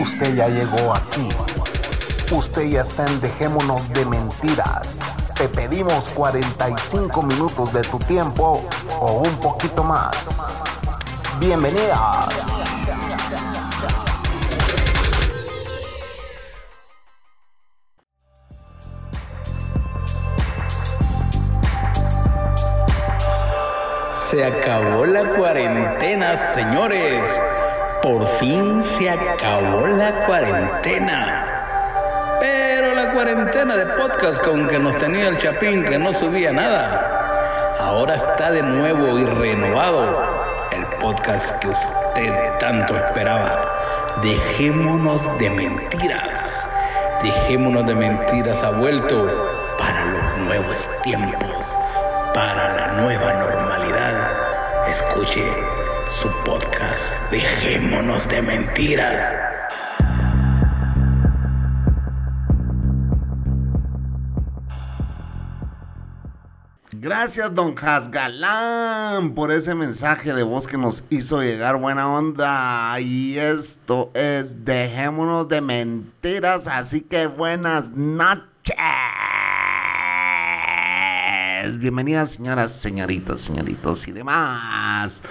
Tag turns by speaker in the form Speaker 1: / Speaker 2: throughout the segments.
Speaker 1: Usted ya llegó aquí. Usted ya está en Dejémonos de Mentiras. Te pedimos 45 minutos de tu tiempo o un poquito más. Bienvenidas.
Speaker 2: Se acabó la cuarentena, señores. Por fin se acabó la cuarentena. Pero la cuarentena de podcast con que nos tenía el Chapín que no subía nada. Ahora está de nuevo y renovado el podcast que usted tanto esperaba. Dejémonos de mentiras. Dejémonos de mentiras ha vuelto para los nuevos tiempos, para la nueva normalidad. Escuche su podcast. Dejémonos de mentiras.
Speaker 1: Gracias, don Hasgalán, por ese mensaje de voz que nos hizo llegar buena onda. Y esto es Dejémonos de Mentiras, así que buenas noches. Bienvenidas, señoras, señoritas, señoritos y demás.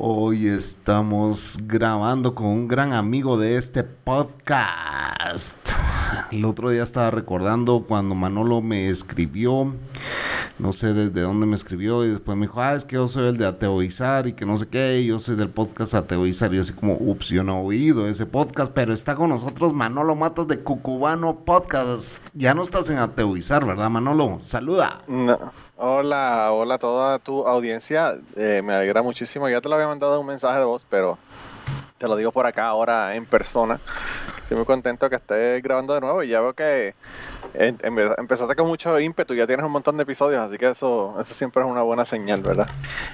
Speaker 1: Hoy estamos grabando con un gran amigo de este podcast. El otro día estaba recordando cuando Manolo me escribió, no sé desde dónde me escribió, y después me dijo, ah, es que yo soy el de Ateoizar y que no sé qué, y yo soy del podcast Ateoizar. Y yo así como, ups, yo no he oído ese podcast, pero está con nosotros Manolo Matos de Cucubano Podcast. Ya no estás en Ateoizar, ¿verdad, Manolo? Saluda.
Speaker 3: No. Hola, hola a toda tu audiencia. Eh, me alegra muchísimo. Ya te lo había mandado un mensaje de voz, pero te lo digo por acá ahora en persona. Estoy muy contento que estés grabando de nuevo y ya veo que en- en verdad, empezaste con mucho ímpetu. Ya tienes un montón de episodios, así que eso, eso siempre es una buena señal, ¿verdad?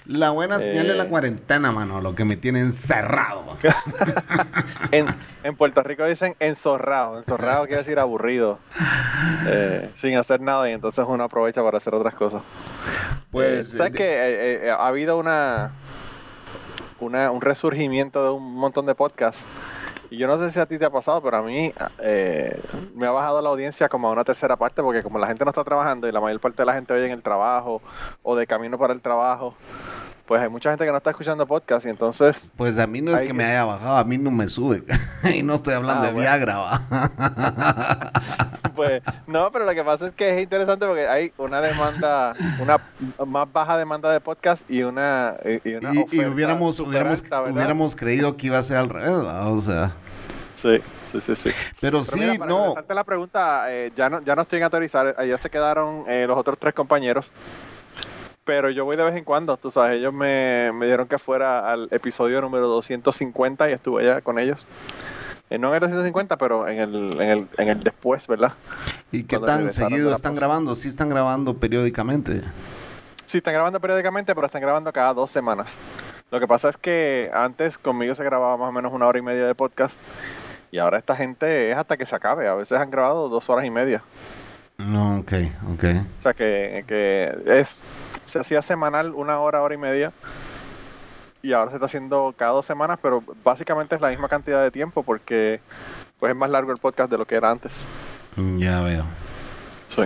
Speaker 1: La buena señal es la
Speaker 3: Eh.
Speaker 1: cuarentena, Manolo, que me tiene encerrado.
Speaker 3: En, en Puerto Rico dicen enzorrado. Enzorrado quiere decir aburrido, eh, sin hacer nada y entonces uno aprovecha para hacer otras cosas.
Speaker 1: Pues,
Speaker 3: Eh, ¿Sabes
Speaker 1: de-
Speaker 3: que eh, ha habido una, una un resurgimiento de un montón de podcasts? Y yo no sé si a ti te ha pasado, pero a mí eh, me ha bajado la audiencia como a una tercera parte, porque como la gente no está trabajando y la mayor parte de la gente oye en el trabajo o de camino para el trabajo, pues hay mucha gente que no está escuchando podcast y entonces
Speaker 1: Pues a mí no es que
Speaker 3: que-
Speaker 1: me haya bajado, a mí no me sube. y no estoy hablando
Speaker 3: Ah,
Speaker 1: de
Speaker 3: bueno.
Speaker 1: Viagra, ¿va?
Speaker 3: Pues no, pero lo que pasa es que es interesante porque hay una demanda, una más baja demanda de podcast y una, y, y una
Speaker 1: y, y hubiéramos, hubiéramos,
Speaker 3: alta, ¿verdad?
Speaker 1: hubiéramos creído que iba a ser al revés, ¿va? O sea.
Speaker 3: Sí, sí, sí, sí.
Speaker 1: Pero,
Speaker 3: Pero
Speaker 1: sí,
Speaker 3: mira, para
Speaker 1: no.
Speaker 3: la pregunta, eh, ya no, ya no estoy en autorizar, allá se quedaron eh, los otros tres compañeros. Pero yo voy de vez en cuando, tú sabes, ellos me, me dieron que fuera al episodio número 250 y estuve allá con ellos. Eh, no en el 250, pero en el, en el, en el después, ¿verdad?
Speaker 1: ¿Y qué
Speaker 3: cuando
Speaker 1: tan seguido están grabando? Sí están grabando periódicamente.
Speaker 3: Sí, están grabando periódicamente, pero están grabando cada dos semanas. Lo que pasa es que antes conmigo se grababa más o menos una hora y media de podcast y ahora esta gente es hasta que se acabe. A veces han grabado dos horas y media.
Speaker 1: No, ok, ok.
Speaker 3: O sea que, que es se hacía semanal una hora, hora y media. Y ahora se está haciendo cada dos semanas, pero básicamente es la misma cantidad de tiempo porque pues es más largo el podcast de lo que era antes.
Speaker 1: Ya veo.
Speaker 3: Sí.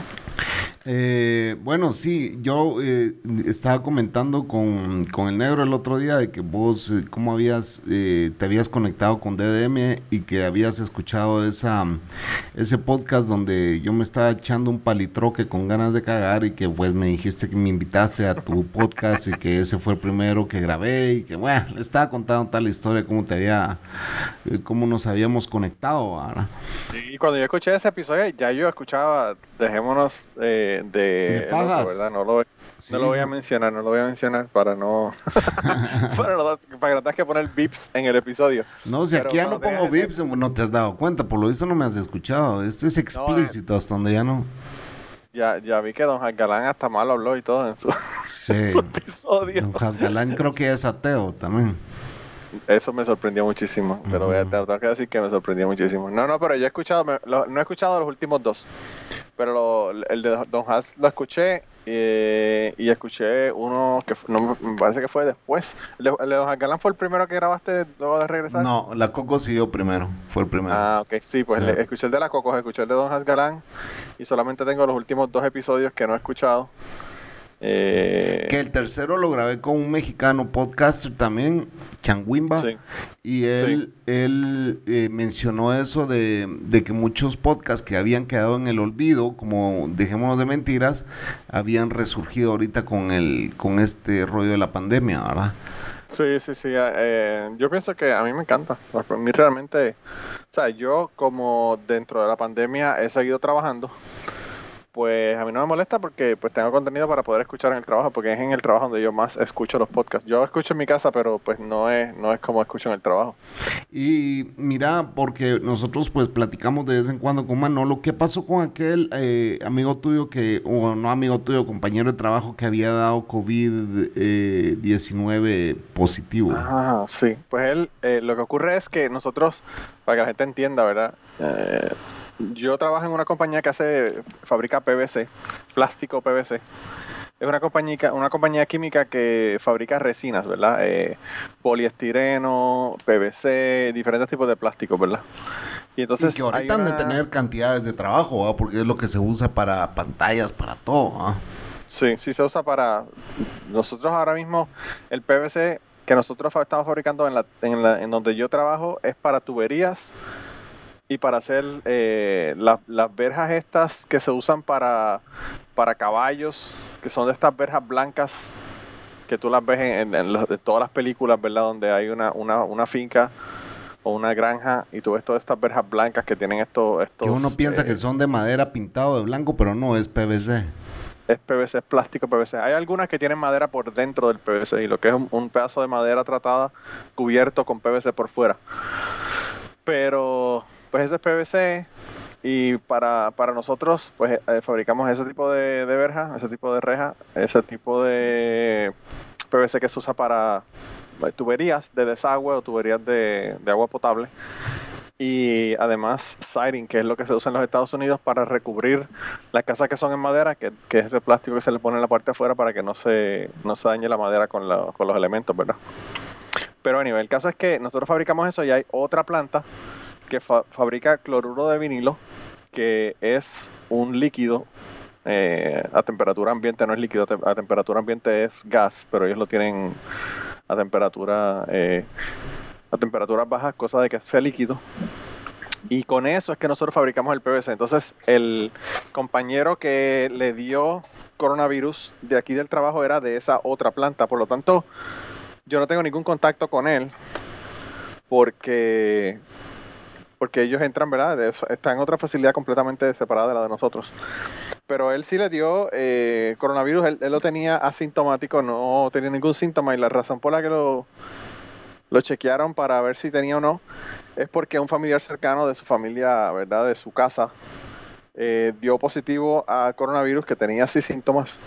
Speaker 1: Eh, bueno, sí, yo eh, estaba comentando con, con el negro el otro día de que vos, eh, cómo habías, eh, te habías conectado con DDM y que habías escuchado esa, ese podcast donde yo me estaba echando un palitroque con ganas de cagar y que pues me dijiste que me invitaste a tu podcast y que ese fue el primero que grabé y que bueno, le estaba contando tal historia, cómo te había, eh, cómo nos habíamos conectado, ¿verdad?
Speaker 3: Y cuando yo escuché ese episodio, ya yo escuchaba, dejémonos eh, de, otro. ¿verdad? No lo,
Speaker 1: Sí.
Speaker 3: no lo voy a mencionar, no lo voy a mencionar para no, para, no para que no tengas que poner bips en el episodio.
Speaker 1: No, si
Speaker 3: Pero
Speaker 1: aquí ya no pongo VIPs, no te has dado cuenta, por lo visto no me has escuchado. Esto es explícito hasta donde ya no.
Speaker 3: Ya, ya vi que Don Galán hasta mal habló y todo en su,
Speaker 1: Sí.
Speaker 3: su episodio.
Speaker 1: Don Hasgalán creo que es ateo también.
Speaker 3: Eso me sorprendió muchísimo. Te lo voy a tengo que decir que me sorprendió muchísimo. No, no, pero yo he escuchado, me- lo- no he escuchado los últimos dos. Pero lo- el de Don Haas lo escuché eh, y escuché uno que no, me parece que fue después. El de, el de Don Haas Galán fue el primero que grabaste luego de regresar.
Speaker 1: No, la Coco siguió primero, fue el primero.
Speaker 3: Ah, ok, sí, pues
Speaker 1: Sí.
Speaker 3: le- escuché el de la Cocos, escuché el de Don Has Galán y solamente tengo los últimos dos episodios que no he escuchado. Eh,
Speaker 1: Que el tercero lo grabé con un mexicano podcaster también, Changuimba.
Speaker 3: Sí.
Speaker 1: Y él, él eh, mencionó eso de, de que muchos podcasts que habían quedado en el olvido, como Dejémonos de Mentiras, habían resurgido ahorita con el con este rollo de la pandemia, ¿verdad?
Speaker 3: Sí, sí, sí. eh, yo pienso que a mí me encanta. A mí realmente, o sea, yo como dentro de la pandemia he seguido trabajando, pues a mí no me molesta porque pues tengo contenido para poder escuchar en el trabajo, porque es en el trabajo donde yo más escucho los podcasts. Yo escucho en mi casa, pero pues no es, no es como escucho en el trabajo.
Speaker 1: Y mira, porque nosotros pues platicamos de vez en cuando con Manolo, ¿qué pasó con aquel eh, amigo tuyo que, o no amigo tuyo, compañero de trabajo que había dado COVID-19 positivo?
Speaker 3: Ah, sí. Pues él, eh, lo que ocurre es que nosotros, para que la gente entienda, ¿verdad? Yo trabajo en una compañía que hace, fabrica PVC, plástico PVC. Es una compañía, una compañía química que fabrica resinas, ¿verdad? Eh, poliestireno, PVC, diferentes tipos de plásticos, ¿verdad? Y entonces
Speaker 1: y que ahorita han de tener cantidades de trabajo, ¿va? porque es lo que se usa para pantallas, para todo.
Speaker 3: Sí, sí se usa para... Nosotros ahora mismo, el PVC que nosotros estamos fabricando en, la, en, la- en donde yo trabajo es para tuberías y para hacer eh, la- las verjas estas que se usan para, para caballos, que son de estas verjas blancas que tú las ves en, en- en los- de todas las películas, ¿verdad? Donde hay una, una, una finca o una granja y tú ves todas estas verjas blancas que tienen estos... estos
Speaker 1: Que uno piensa
Speaker 3: eh,
Speaker 1: que son de madera pintado de blanco, pero no, es PVC.
Speaker 3: es PVC, es plástico PVC. Hay algunas que tienen madera por dentro del PVC y lo que es un, un pedazo de madera tratada cubierto con PVC por fuera. Pero, pues ese es PVC y para, para nosotros, pues eh, fabricamos ese tipo de, de verja, ese tipo de reja, ese tipo de PVC que se usa para eh, tuberías de desagüe o tuberías de, de agua potable. Y además siding, que es lo que se usa en los Estados Unidos para recubrir las casas que son en madera, que, que es ese plástico que se le pone en la parte de afuera para que no se, no se dañe la madera con, la- con los elementos, ¿verdad? Pero anyway, el caso es que nosotros fabricamos eso y hay otra planta que fa- fabrica cloruro de vinilo, que es un líquido eh, a temperatura ambiente, no es líquido, a temperatura ambiente es gas, pero ellos lo tienen a temperatura eh, a temperaturas bajas, cosa de que sea líquido. Y con eso es que nosotros fabricamos el PVC. Entonces, el compañero que le dio coronavirus de aquí del trabajo era de esa otra planta. Por lo tanto, yo no tengo ningún contacto con él porque porque ellos entran, ¿verdad? De eso- Está en otra facilidad completamente separada de la de nosotros. Pero él sí le dio eh, coronavirus, él, él lo tenía asintomático, no tenía ningún síntoma y la razón por la que lo, lo chequearon para ver si tenía o no es porque un familiar cercano de su familia, ¿verdad? De su casa, eh, dio positivo a coronavirus que tenía así síntomas.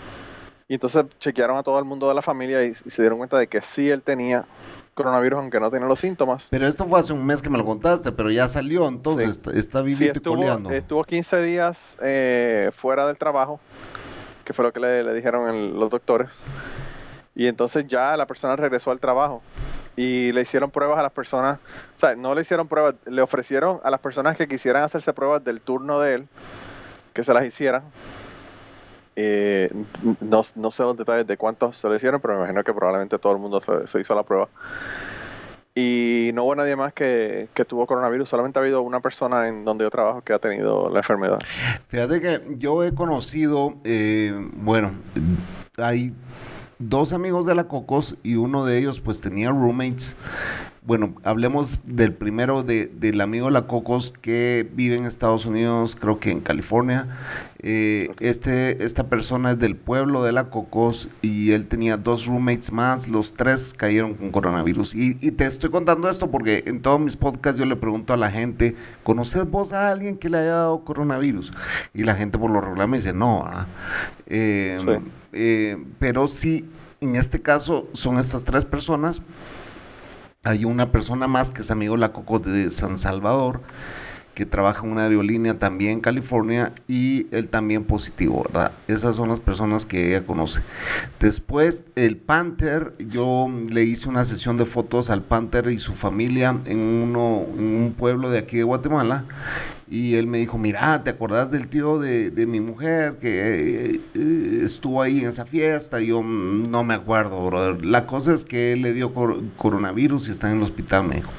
Speaker 3: Y entonces chequearon a todo el mundo de la familia y, y se dieron cuenta de que sí él tenía coronavirus aunque no tenía los síntomas.
Speaker 1: Pero esto fue hace un mes que me lo contaste, pero ya salió, entonces
Speaker 3: Sí.
Speaker 1: está, está
Speaker 3: Sí,
Speaker 1: vivito y coleando.
Speaker 3: estuvo 15 días eh, fuera del trabajo, que fue lo que le, le dijeron el- los doctores. Y entonces ya la persona regresó al trabajo y le hicieron pruebas a las personas, o sea, no le hicieron pruebas, le ofrecieron a las personas que quisieran hacerse pruebas del turno de él, que se las hicieran. Eh, no, no sé los detalles de cuántos se lo hicieron, pero me imagino que probablemente todo el mundo se, se hizo la prueba. Y no hubo nadie más que, que tuvo coronavirus, solamente ha habido una persona en donde yo trabajo que ha tenido la enfermedad.
Speaker 1: Fíjate que yo he conocido, eh, bueno, hay dos amigos de la Cocos y uno de ellos pues tenía roommates. Bueno, hablemos del primero de, del amigo de la Cocos que vive en Estados Unidos, creo que en California. Eh, este, esta persona es del pueblo de la Cocos y él tenía dos roommates más, los tres cayeron con coronavirus. Y, y te estoy contando esto porque en todos mis podcasts yo le pregunto a la gente, ¿conoces vos a alguien que le haya dado coronavirus? Y la gente por lo regular me dice, no, ¿verdad? Eh,
Speaker 3: Sí.
Speaker 1: eh, pero sí, en este caso son estas tres personas hay una persona más que es amigo de la Coco de San Salvador, que trabaja en una aerolínea también en California y él también positivo, ¿verdad? Esas son las personas que ella conoce. Después, el Panther, yo le hice una sesión de fotos al Panther y su familia en, uno, en un pueblo de aquí de Guatemala. Y él me dijo, mira, ¿te acordás del tío de, de mi mujer que eh, estuvo ahí en esa fiesta? Y yo "Mm, no me acuerdo, brother. La cosa es que él le dio cor- coronavirus y está en el hospital, me dijo.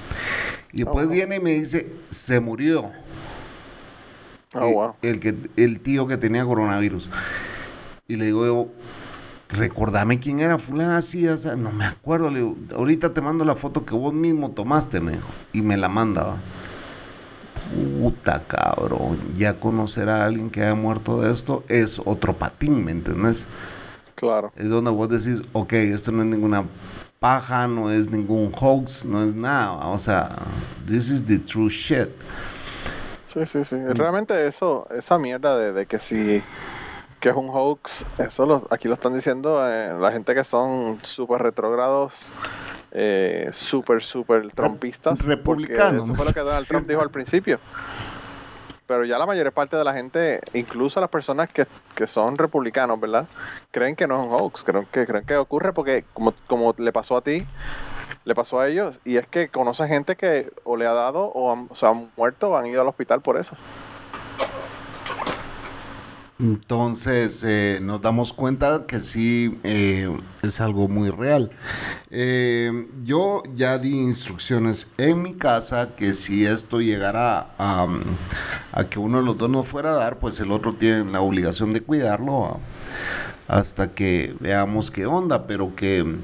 Speaker 1: Y después
Speaker 3: Oh.
Speaker 1: viene y me dice, se murió.
Speaker 3: Oh,
Speaker 1: Eh,
Speaker 3: wow.
Speaker 1: el, que, el tío que tenía coronavirus. Y le digo yo, recordame quién era fulano así, o sea, no me acuerdo. Le digo, ahorita te mando la foto que vos mismo tomaste, me dijo. Y me la mandaba. Puta cabrón, ya conocer a alguien que haya muerto de esto es otro patín, ¿me entendés?
Speaker 3: Claro.
Speaker 1: Es donde vos decís, ok, esto no es ninguna paja, no es ningún hoax, no es nada. O sea, this is the true shit.
Speaker 3: Sí, sí, sí. Realmente eso, esa mierda de, de que si que es un hoax, eso lo, aquí lo están diciendo eh, la gente que son súper retrógrados, eh, súper, súper
Speaker 1: republicanos.
Speaker 3: Eso fue lo que Donald Trump dijo al principio. Pero ya la mayor parte de la gente, incluso las personas que, que son republicanos, ¿verdad? Creen que no es un hoax, creen que, creen que ocurre porque como, como le pasó a ti, le pasó a ellos, y es que conocen gente que o le ha dado o, han, o sea, han muerto o han ido al hospital por eso.
Speaker 1: Entonces eh, nos damos cuenta que sí eh, es algo muy real. Eh, yo ya di instrucciones en mi casa que si esto llegara a, que uno de los dos no fuera a dar, pues el otro tiene la obligación de cuidarlo ¿va? hasta que veamos qué onda, pero que...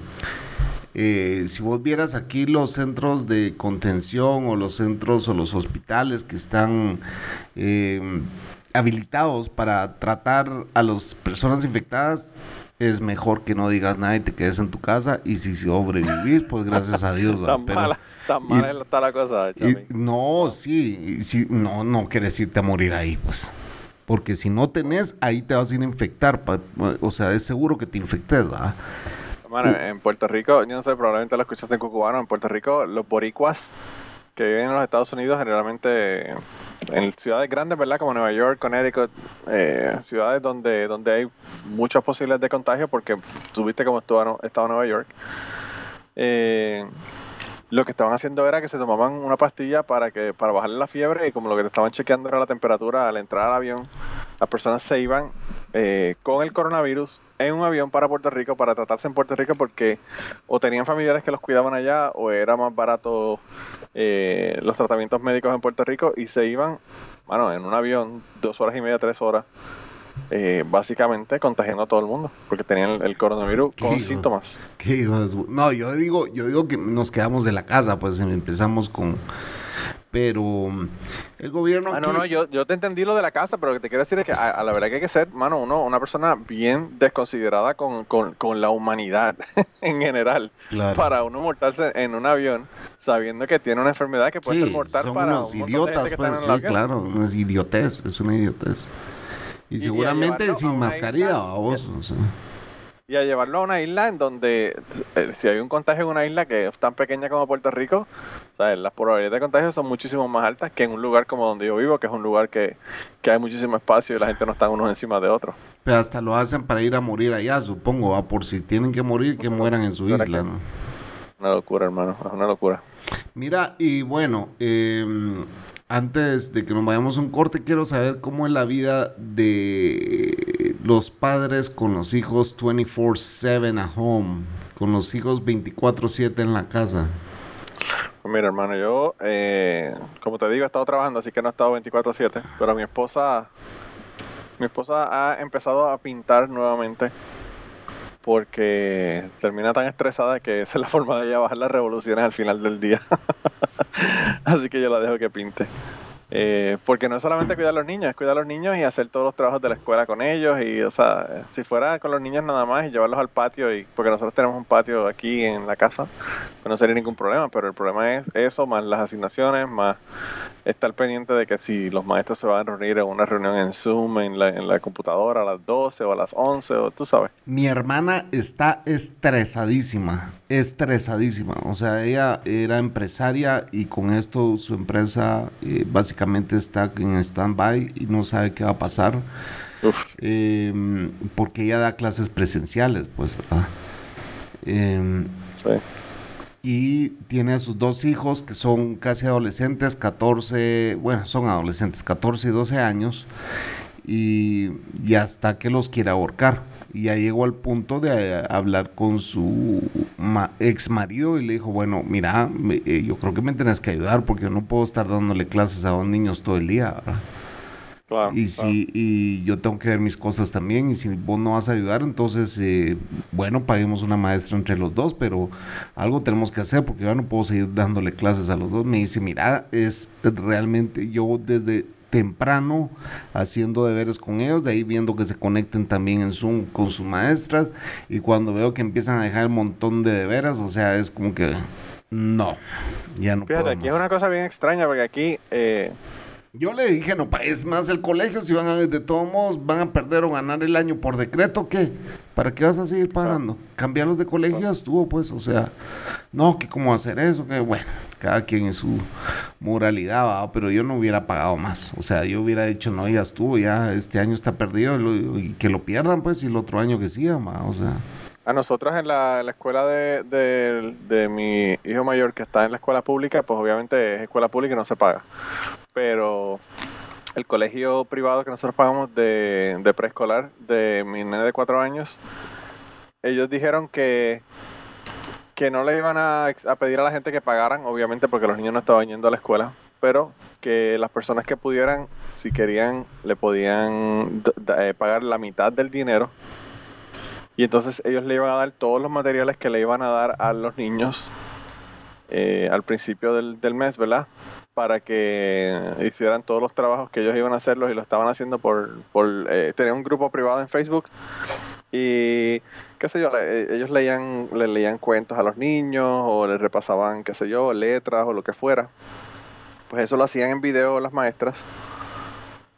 Speaker 1: Eh, si vos vieras aquí los centros de contención o los centros o los hospitales que están habilitados para tratar a las personas infectadas, es mejor que no digas nada y te quedes en tu casa y si sobrevivís, pues gracias a Dios.
Speaker 3: Tan
Speaker 1: Pero-
Speaker 3: mala, tan
Speaker 1: y-
Speaker 3: mala está la cosa,
Speaker 1: y- no, sí, sí, no, no quieres irte a morir ahí, pues. Porque si no tenés, ahí te vas a ir a infectar. pa- o sea, es seguro que te infectes, ¿verdad?
Speaker 3: Mano, en Puerto Rico, yo no sé, probablemente lo escuchaste en Cucubano, en Puerto Rico, los boricuas que viven en los Estados Unidos, generalmente en ciudades grandes, ¿verdad? Como Nueva York, Connecticut, eh, ciudades donde, donde hay muchas posibilidades de contagio, porque tú viste cómo estuvo, estaba Nueva York. Eh, lo que estaban haciendo era que se tomaban una pastilla para que para bajarle la fiebre y como lo que te estaban chequeando era la temperatura al entrar al avión, las personas se iban eh, con el coronavirus en un avión para Puerto Rico para tratarse en Puerto Rico porque o tenían familiares que los cuidaban allá o era más barato eh, los tratamientos médicos en Puerto Rico y se iban, bueno, en un avión dos horas y media, tres horas, eh, básicamente contagiando a todo el mundo porque tenían el, el coronavirus con
Speaker 1: hijo.
Speaker 3: síntomas.
Speaker 1: No, yo digo, yo digo que nos quedamos de la casa, pues empezamos con. Pero mm, el gobierno.
Speaker 3: Ah, no, no, yo, yo te entendí lo de la casa, pero lo que te quiero decir es que a, a la verdad que hay que ser, mano, uno, una persona bien desconsiderada con, con, con la humanidad en general.
Speaker 1: Claro.
Speaker 3: Para uno mortarse en un avión sabiendo que tiene una enfermedad que puede
Speaker 1: Sí,
Speaker 3: ser mortal
Speaker 1: son
Speaker 3: para
Speaker 1: unos
Speaker 3: un
Speaker 1: idiotas, pues, sí, claro, es idiotez, es una idiotez. Y,
Speaker 3: a
Speaker 1: seguramente
Speaker 3: a
Speaker 1: sin mascarilla,
Speaker 3: isla,
Speaker 1: vos. o sea.
Speaker 3: Y a llevarlo a una isla en donde, eh, si hay un contagio en una isla que es tan pequeña como Puerto Rico, ¿sabes? las probabilidades de contagio son muchísimo más altas que en un lugar como donde yo vivo, que es un lugar que, que hay muchísimo espacio y la gente no está unos encima de otros.
Speaker 1: Pero hasta lo hacen para ir a morir allá, supongo, ¿va? por si tienen que morir, que mueran en su isla,
Speaker 3: que-
Speaker 1: ¿no?
Speaker 3: Una locura, hermano, es una locura.
Speaker 1: Mira, y bueno, eh, antes de que nos vayamos a un corte, quiero saber cómo es la vida de los padres con los hijos 24/7 at home, con los hijos 24/7 en la casa.
Speaker 3: Pues mira, hermano, yo, eh, como te digo, he estado trabajando, así que no he estado 24/7, pero mi esposa, mi esposa ha empezado a pintar nuevamente porque termina tan estresada que esa es la forma de ella bajar las revoluciones al final del día. así que yo la dejo que pinte. Eh, porque no es solamente cuidar a los niños, es cuidar a los niños y hacer todos los trabajos de la escuela con ellos. Y, o sea, si fuera con los niños nada más y llevarlos al patio, y porque nosotros tenemos un patio aquí en la casa, pues no sería ningún problema. Pero el problema es eso, más las asignaciones, más estar pendiente de que si los maestros se van a reunir en una reunión en Zoom, en la, computadora a las 12 o a las 11, o tú sabes.
Speaker 1: Mi hermana está estresadísima, estresadísima. O sea, ella era empresaria y con esto su empresa eh, básicamente está en stand-by y no sabe qué va a pasar. Eh, porque ella da clases presenciales, pues, ¿verdad? Eh,
Speaker 3: Sí.
Speaker 1: y tiene a sus dos hijos que son casi adolescentes, 14, bueno, son adolescentes, 14 y 12 años, y, y hasta que los quiere ahorcar. Y ya llegó al punto de eh, hablar con su ma- ex marido y le dijo, bueno, mira, me- eh, yo creo que me tenés que ayudar porque yo no puedo estar dándole clases a dos niños todo el día, ¿verdad?
Speaker 3: Claro,
Speaker 1: Y
Speaker 3: claro.
Speaker 1: si y yo tengo que ver mis cosas también y si vos no vas a ayudar, entonces eh, bueno, paguemos una maestra entre los dos, pero algo tenemos que hacer porque yo no puedo seguir dándole clases a los dos. Me dice, mira, es realmente yo desde temprano haciendo deberes con ellos, de ahí viendo que se conecten también en Zoom con sus maestras y cuando veo que empiezan a dejar un montón de deberes, o sea, es como que no, ya no
Speaker 3: Fíjate, aquí es una cosa bien extraña porque aquí eh,
Speaker 1: Yo le dije, no pagues más el colegio si van a, de todos modos, van a perder o ganar el año por decreto, ¿qué? ¿Para qué vas a seguir pagando? Cambiarlos de colegio ya estuvo, pues, o sea, no, que cómo hacer eso, que bueno, cada quien en su moralidad, ¿va? pero yo no hubiera pagado más, o sea, yo hubiera dicho, no, ya estuvo, ya este año está perdido y que lo pierdan, pues, y el otro año que siga, ¿va? o sea,
Speaker 3: a nosotros en la, escuela de, de- mi hijo mayor que está en la escuela pública, pues obviamente es escuela pública y no se paga. Pero el colegio privado que nosotros pagamos de, de preescolar de mi nene de cuatro años, ellos dijeron que que no le iban a, a pedir a la gente que pagaran, obviamente porque los niños no estaban yendo a la escuela, pero que las personas que pudieran, si querían, le podían eh, pagar la mitad del dinero. Y entonces ellos le iban a dar todos los materiales que le iban a dar a los niños eh, al principio del, del mes, ¿verdad? Para que hicieran todos los trabajos que ellos iban a hacerlos y lo estaban haciendo por... por eh, un grupo privado en Facebook y qué sé yo, le- ellos leían, le leían cuentos a los niños o les repasaban, qué sé yo, letras o lo que fuera. Pues eso lo hacían en video las maestras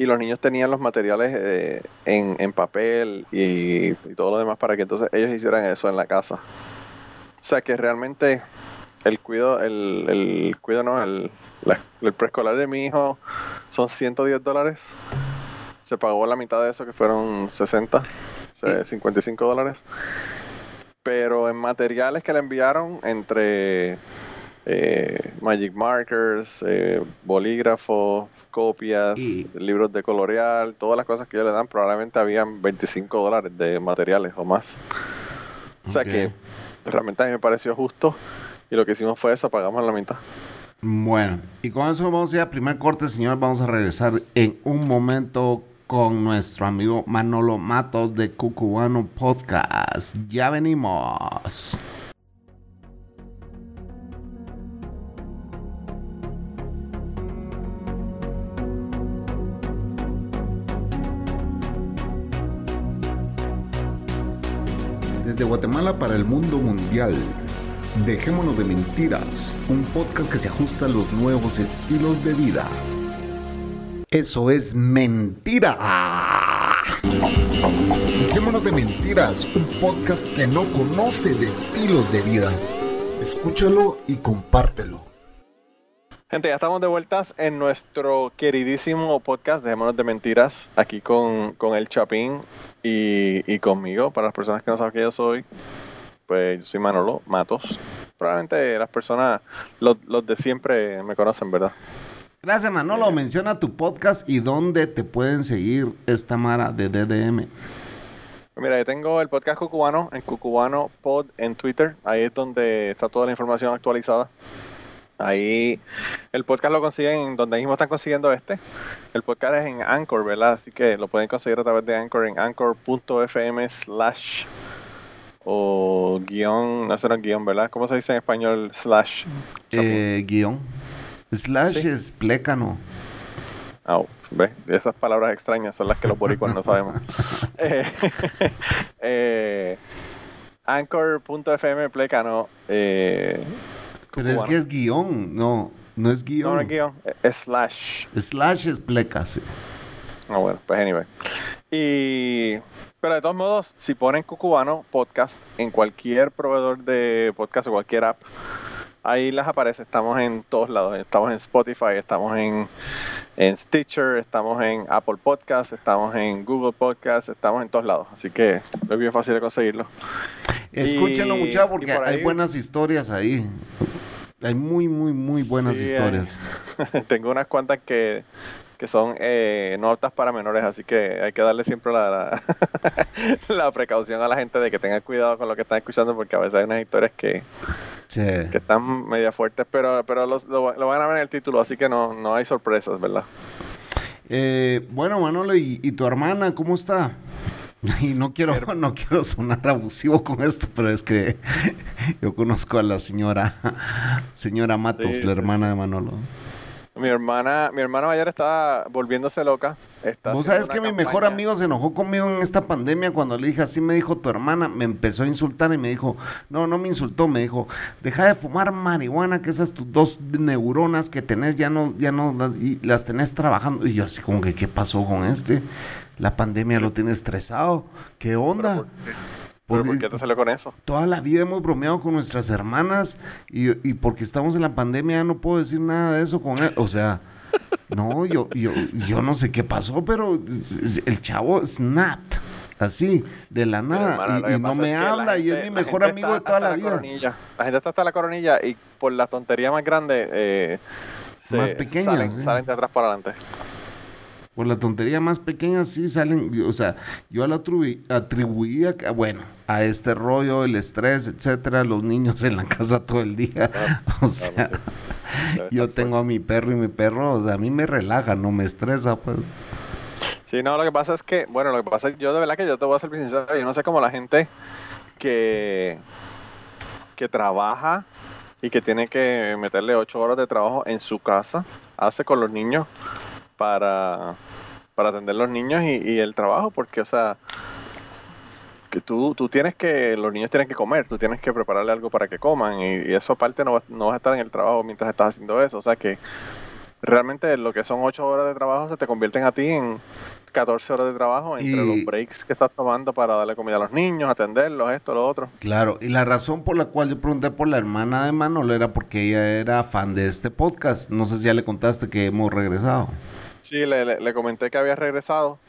Speaker 3: y los niños tenían los materiales eh, en, en papel y, y todo lo demás para que entonces ellos hicieran eso en la casa. O sea que realmente el cuido, el, el cuido no, el, la- el preescolar de mi hijo son 110 dólares. Se pagó la mitad de eso que fueron 60, o sea, 55 dólares. Pero en materiales que le enviaron entre eh, Magic Markers, eh, bolígrafos, copias,
Speaker 1: Y-
Speaker 3: libros de colorear, todas las cosas que ellos le dan, probablemente habían 25 dólares de materiales o más. O sea que realmente a mí me pareció justo y lo que hicimos fue eso, pagamos la mitad.
Speaker 1: Bueno, y con eso vamos a ir a primer corte, señor. Vamos a regresar en un momento con nuestro amigo Manolo Matos de Cucubano Podcast. Ya venimos. Desde Guatemala para el mundo mundial. Dejémonos de mentiras, un podcast que se ajusta a los nuevos estilos de vida. Eso es mentira. Dejémonos de mentiras, un podcast que no conoce de estilos de vida. Escúchalo y compártelo.
Speaker 3: Gente, ya estamos de vueltas en nuestro queridísimo podcast Dejémonos de Mentiras, aquí con, con el Chapín y, y conmigo. Para las personas que no saben quién yo soy, pues yo soy Manolo Matos. Probablemente las personas, los, los de siempre me conocen, ¿verdad?
Speaker 1: Gracias, Manolo. Menciona tu podcast y dónde te pueden seguir esta mara de DDM.
Speaker 3: Mira, yo tengo el podcast Cucubano en Cucubano Pod en Twitter. Ahí es donde está toda la información actualizada. Ahí el podcast lo consiguen en donde mismo están consiguiendo este. El podcast es en Anchor, ¿verdad? Así que lo pueden conseguir a través de Anchor en anchor.fm slash o guion, no sé, no guion, ¿verdad? ¿Cómo se dice en español slash?
Speaker 1: Eh, guion. Slash
Speaker 3: Sí.
Speaker 1: es plécano.
Speaker 3: Au, ¿ves? Esas palabras extrañas son las que los boricuas no sabemos. Eh, eh, Anchor.fm Plecano. Eh,
Speaker 1: Pero es que es guion, no, no es guion.
Speaker 3: No, no es guion, es slash.
Speaker 1: Slash es pleca, sí.
Speaker 3: Ah, bueno, pues anyway. Y. Pero de todos modos, si ponen Cucubano Podcast en cualquier proveedor de podcast o cualquier app, ahí las aparece. Estamos en todos lados. Estamos en Spotify, estamos en, en Stitcher, estamos en Apple Podcast, estamos en Google Podcast, estamos en todos lados. Así que es bien fácil de conseguirlo.
Speaker 1: Escúchenlo, muchachos, porque
Speaker 3: por
Speaker 1: hay buenas historias ahí. Hay muy, muy, muy buenas
Speaker 3: Sí,
Speaker 1: historias.
Speaker 3: eh, tengo unas cuantas que, que son eh, no aptas para menores, así que hay que darle siempre la, la, la precaución a la gente de que tenga cuidado con lo que están escuchando, porque a veces hay unas historias que,
Speaker 1: Sí.
Speaker 3: que están media fuertes, pero, pero los- lo, lo van a ver en el título, así que no, no hay sorpresas, ¿verdad?
Speaker 1: Eh, bueno, Manolo, ¿y, y tu hermana cómo está? Y no quiero, no quiero sonar abusivo con esto, pero es que yo conozco a la señora, señora Matos,
Speaker 3: Sí,
Speaker 1: la
Speaker 3: sí,
Speaker 1: hermana de Manolo.
Speaker 3: Mi hermana, mi hermana mayor está volviéndose loca. Está
Speaker 1: Vos sabes que mi mejor amigo se enojó conmigo en esta pandemia cuando le dije, así me dijo tu hermana, me empezó a insultar y me dijo, no, no me insultó, me dijo, deja de fumar marihuana, que esas tus dos neuronas que tenés ya no, ya no, y las tenés trabajando. Y yo así como que, ¿qué pasó con este? La pandemia lo tiene estresado, ¿qué onda?
Speaker 3: ¿Pero
Speaker 1: Porque
Speaker 3: por qué te salió con eso?
Speaker 1: toda la vida hemos bromeado con nuestras hermanas y, y porque estamos en la pandemia ya no puedo decir nada de eso con él. O sea, no, yo, yo, yo no sé qué pasó, pero el chavo snapped. Así, de la
Speaker 3: hermana,
Speaker 1: nada. Y, no me habla y es mi mejor amigo de toda la vida.
Speaker 3: coronilla. La gente está hasta la coronilla y por la tontería más grande eh, se
Speaker 1: Más pequeña,
Speaker 3: salen,
Speaker 1: sí.
Speaker 3: salen de atrás para adelante.
Speaker 1: Por la tontería más pequeña sí salen, o sea, yo la atribuí- atribuía, que, bueno, a este rollo, el estrés, etcétera, los niños en la casa todo el día. O sea, yo tengo a mi perro y mi perro, o sea, a mí me relaja, no me estresa, pues.
Speaker 3: Sí, no, lo que pasa es que, bueno, lo que pasa es que yo de verdad que yo te voy a ser sincero, yo no sé cómo la gente que, que trabaja y que tiene que meterle ocho horas de trabajo en su casa, hace con los niños para, para atender los niños y, y el trabajo, porque, o sea, que tú, tú tienes que, los niños tienen que comer, tú tienes que prepararle algo para que coman y, y eso aparte no, no vas a estar en el trabajo mientras estás haciendo eso, o sea que realmente lo que son ocho horas de trabajo se te convierten a ti en 14 horas de trabajo entre
Speaker 1: Y-
Speaker 3: los breaks que estás tomando para darle comida a los niños, atenderlos, esto, lo otro.
Speaker 1: Claro, y la razón por la cual yo pregunté por la hermana de Manolo era porque ella era fan de este podcast. No sé si ya le contaste que hemos regresado.
Speaker 3: Sí, le, le- le comenté que había regresado,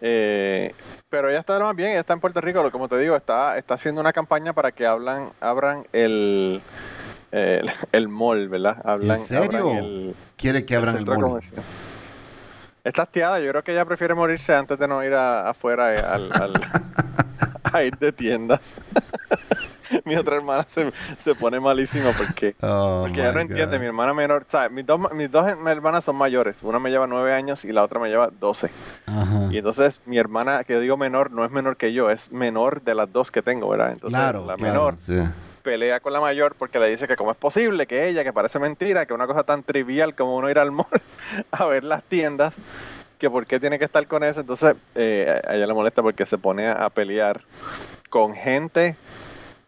Speaker 3: eh, pero ella está más bien, ella está en Puerto Rico, como te digo, está, está haciendo una campaña para que hablan, abran el, el, el mall, ¿verdad? Hablan,
Speaker 1: ¿En serio?
Speaker 3: abran el,
Speaker 1: Quiere que abran el mall.
Speaker 3: comercial. Está hastiada, yo creo que ella prefiere morirse antes de no ir a- afuera eh, al, al- a ir de tiendas. mi otra hermana se, se pone malísima porque,
Speaker 1: Oh,
Speaker 3: porque ella no
Speaker 1: my
Speaker 3: entiende. Mi hermana menor, o sea, mis dos, mis dos hermanas son mayores. Una me lleva nueve años y la otra me lleva doce. Y entonces mi hermana, que yo digo menor, no es menor que yo, es menor de las dos que tengo, ¿verdad? Entonces
Speaker 1: Claro,
Speaker 3: la
Speaker 1: claro,
Speaker 3: menor
Speaker 1: sí.
Speaker 3: pelea con la mayor porque le dice que cómo es posible que ella, que parece mentira, que una cosa tan trivial como uno ir al mall a ver las tiendas, que por qué tiene que estar con eso. Entonces eh, a ella le molesta porque se pone a pelear con gente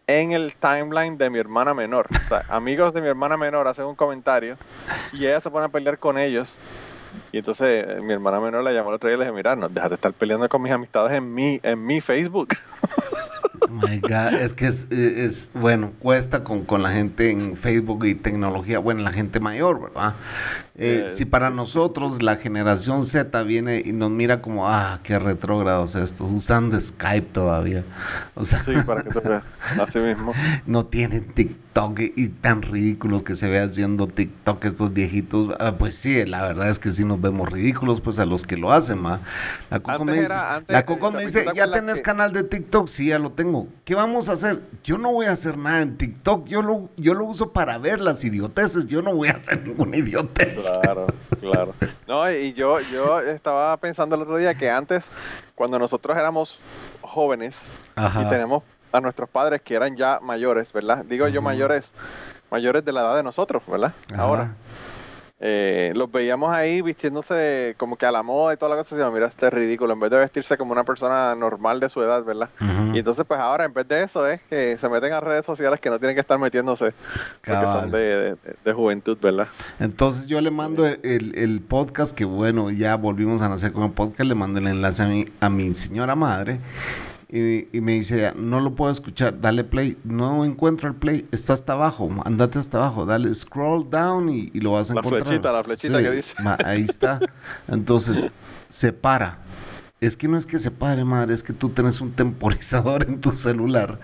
Speaker 3: en el timeline de mi hermana menor. O sea, amigos de mi hermana menor hacen un comentario y ella se pone a pelear con ellos. Y entonces eh, mi hermana menor la llamó el otro día y le dije, mira, no, deja de estar peleando con mis amistades en mi, en mi Facebook.
Speaker 1: Oh my God, es que es, eh, es- bueno, cuesta con, con la gente en Facebook y tecnología, bueno, la gente mayor, ¿verdad? Eh,
Speaker 3: Eh,
Speaker 1: si para nosotros la generación Z viene y nos mira como, ah, qué retrógrados estos, usando Skype todavía. O sea,
Speaker 3: Sí, para que te veas. Así mismo.
Speaker 1: no tienen TikTok y, tan ridículos que se ve haciendo TikTok estos viejitos. Ah, pues sí, la verdad es que sí nos vemos ridículos, pues a los que lo hacen, ma. La Coco
Speaker 3: Antes
Speaker 1: me dice,
Speaker 3: era- antes-
Speaker 1: la Coco me
Speaker 3: ¿tú te
Speaker 1: dice, ¿ya tenés
Speaker 3: que-
Speaker 1: canal de TikTok? Sí, ya lo tengo. ¿Qué vamos a hacer? Yo no voy a hacer nada en TikTok. Yo lo, yo lo uso para ver las idioteces. Yo no voy a hacer ninguna idiotez.
Speaker 3: Claro, claro. No, y yo, yo estaba pensando el otro día que antes, cuando nosotros éramos jóvenes
Speaker 1: Ajá.
Speaker 3: y tenemos a nuestros padres que eran ya mayores, ¿verdad? Digo yo mayores, mayores de la edad de nosotros, ¿verdad?
Speaker 1: Ajá.
Speaker 3: Ahora. Eh, los veíamos ahí vistiéndose como que a la moda y toda la cosa, decíamos, mira, este es ridículo, en vez de vestirse como una persona normal de su edad, ¿verdad? Y entonces, pues ahora, en vez de eso, es que se meten a redes sociales que no tienen que estar metiéndose, porque son de, de- de juventud, ¿verdad?
Speaker 1: Entonces yo le mando el, el podcast, que bueno, ya volvimos a nacer con el podcast, le mando el enlace a mi, a mi señora madre. Y, y me dice, no lo puedo escuchar, dale play. No encuentro el play, está hasta abajo, andate hasta abajo, dale scroll down y, y lo vas a
Speaker 3: La
Speaker 1: encontrar.
Speaker 3: flechita, la flechita que dice.
Speaker 1: ahí está. Entonces, se para. Es que no es que se pare, madre, es que tú tienes un temporizador en tu celular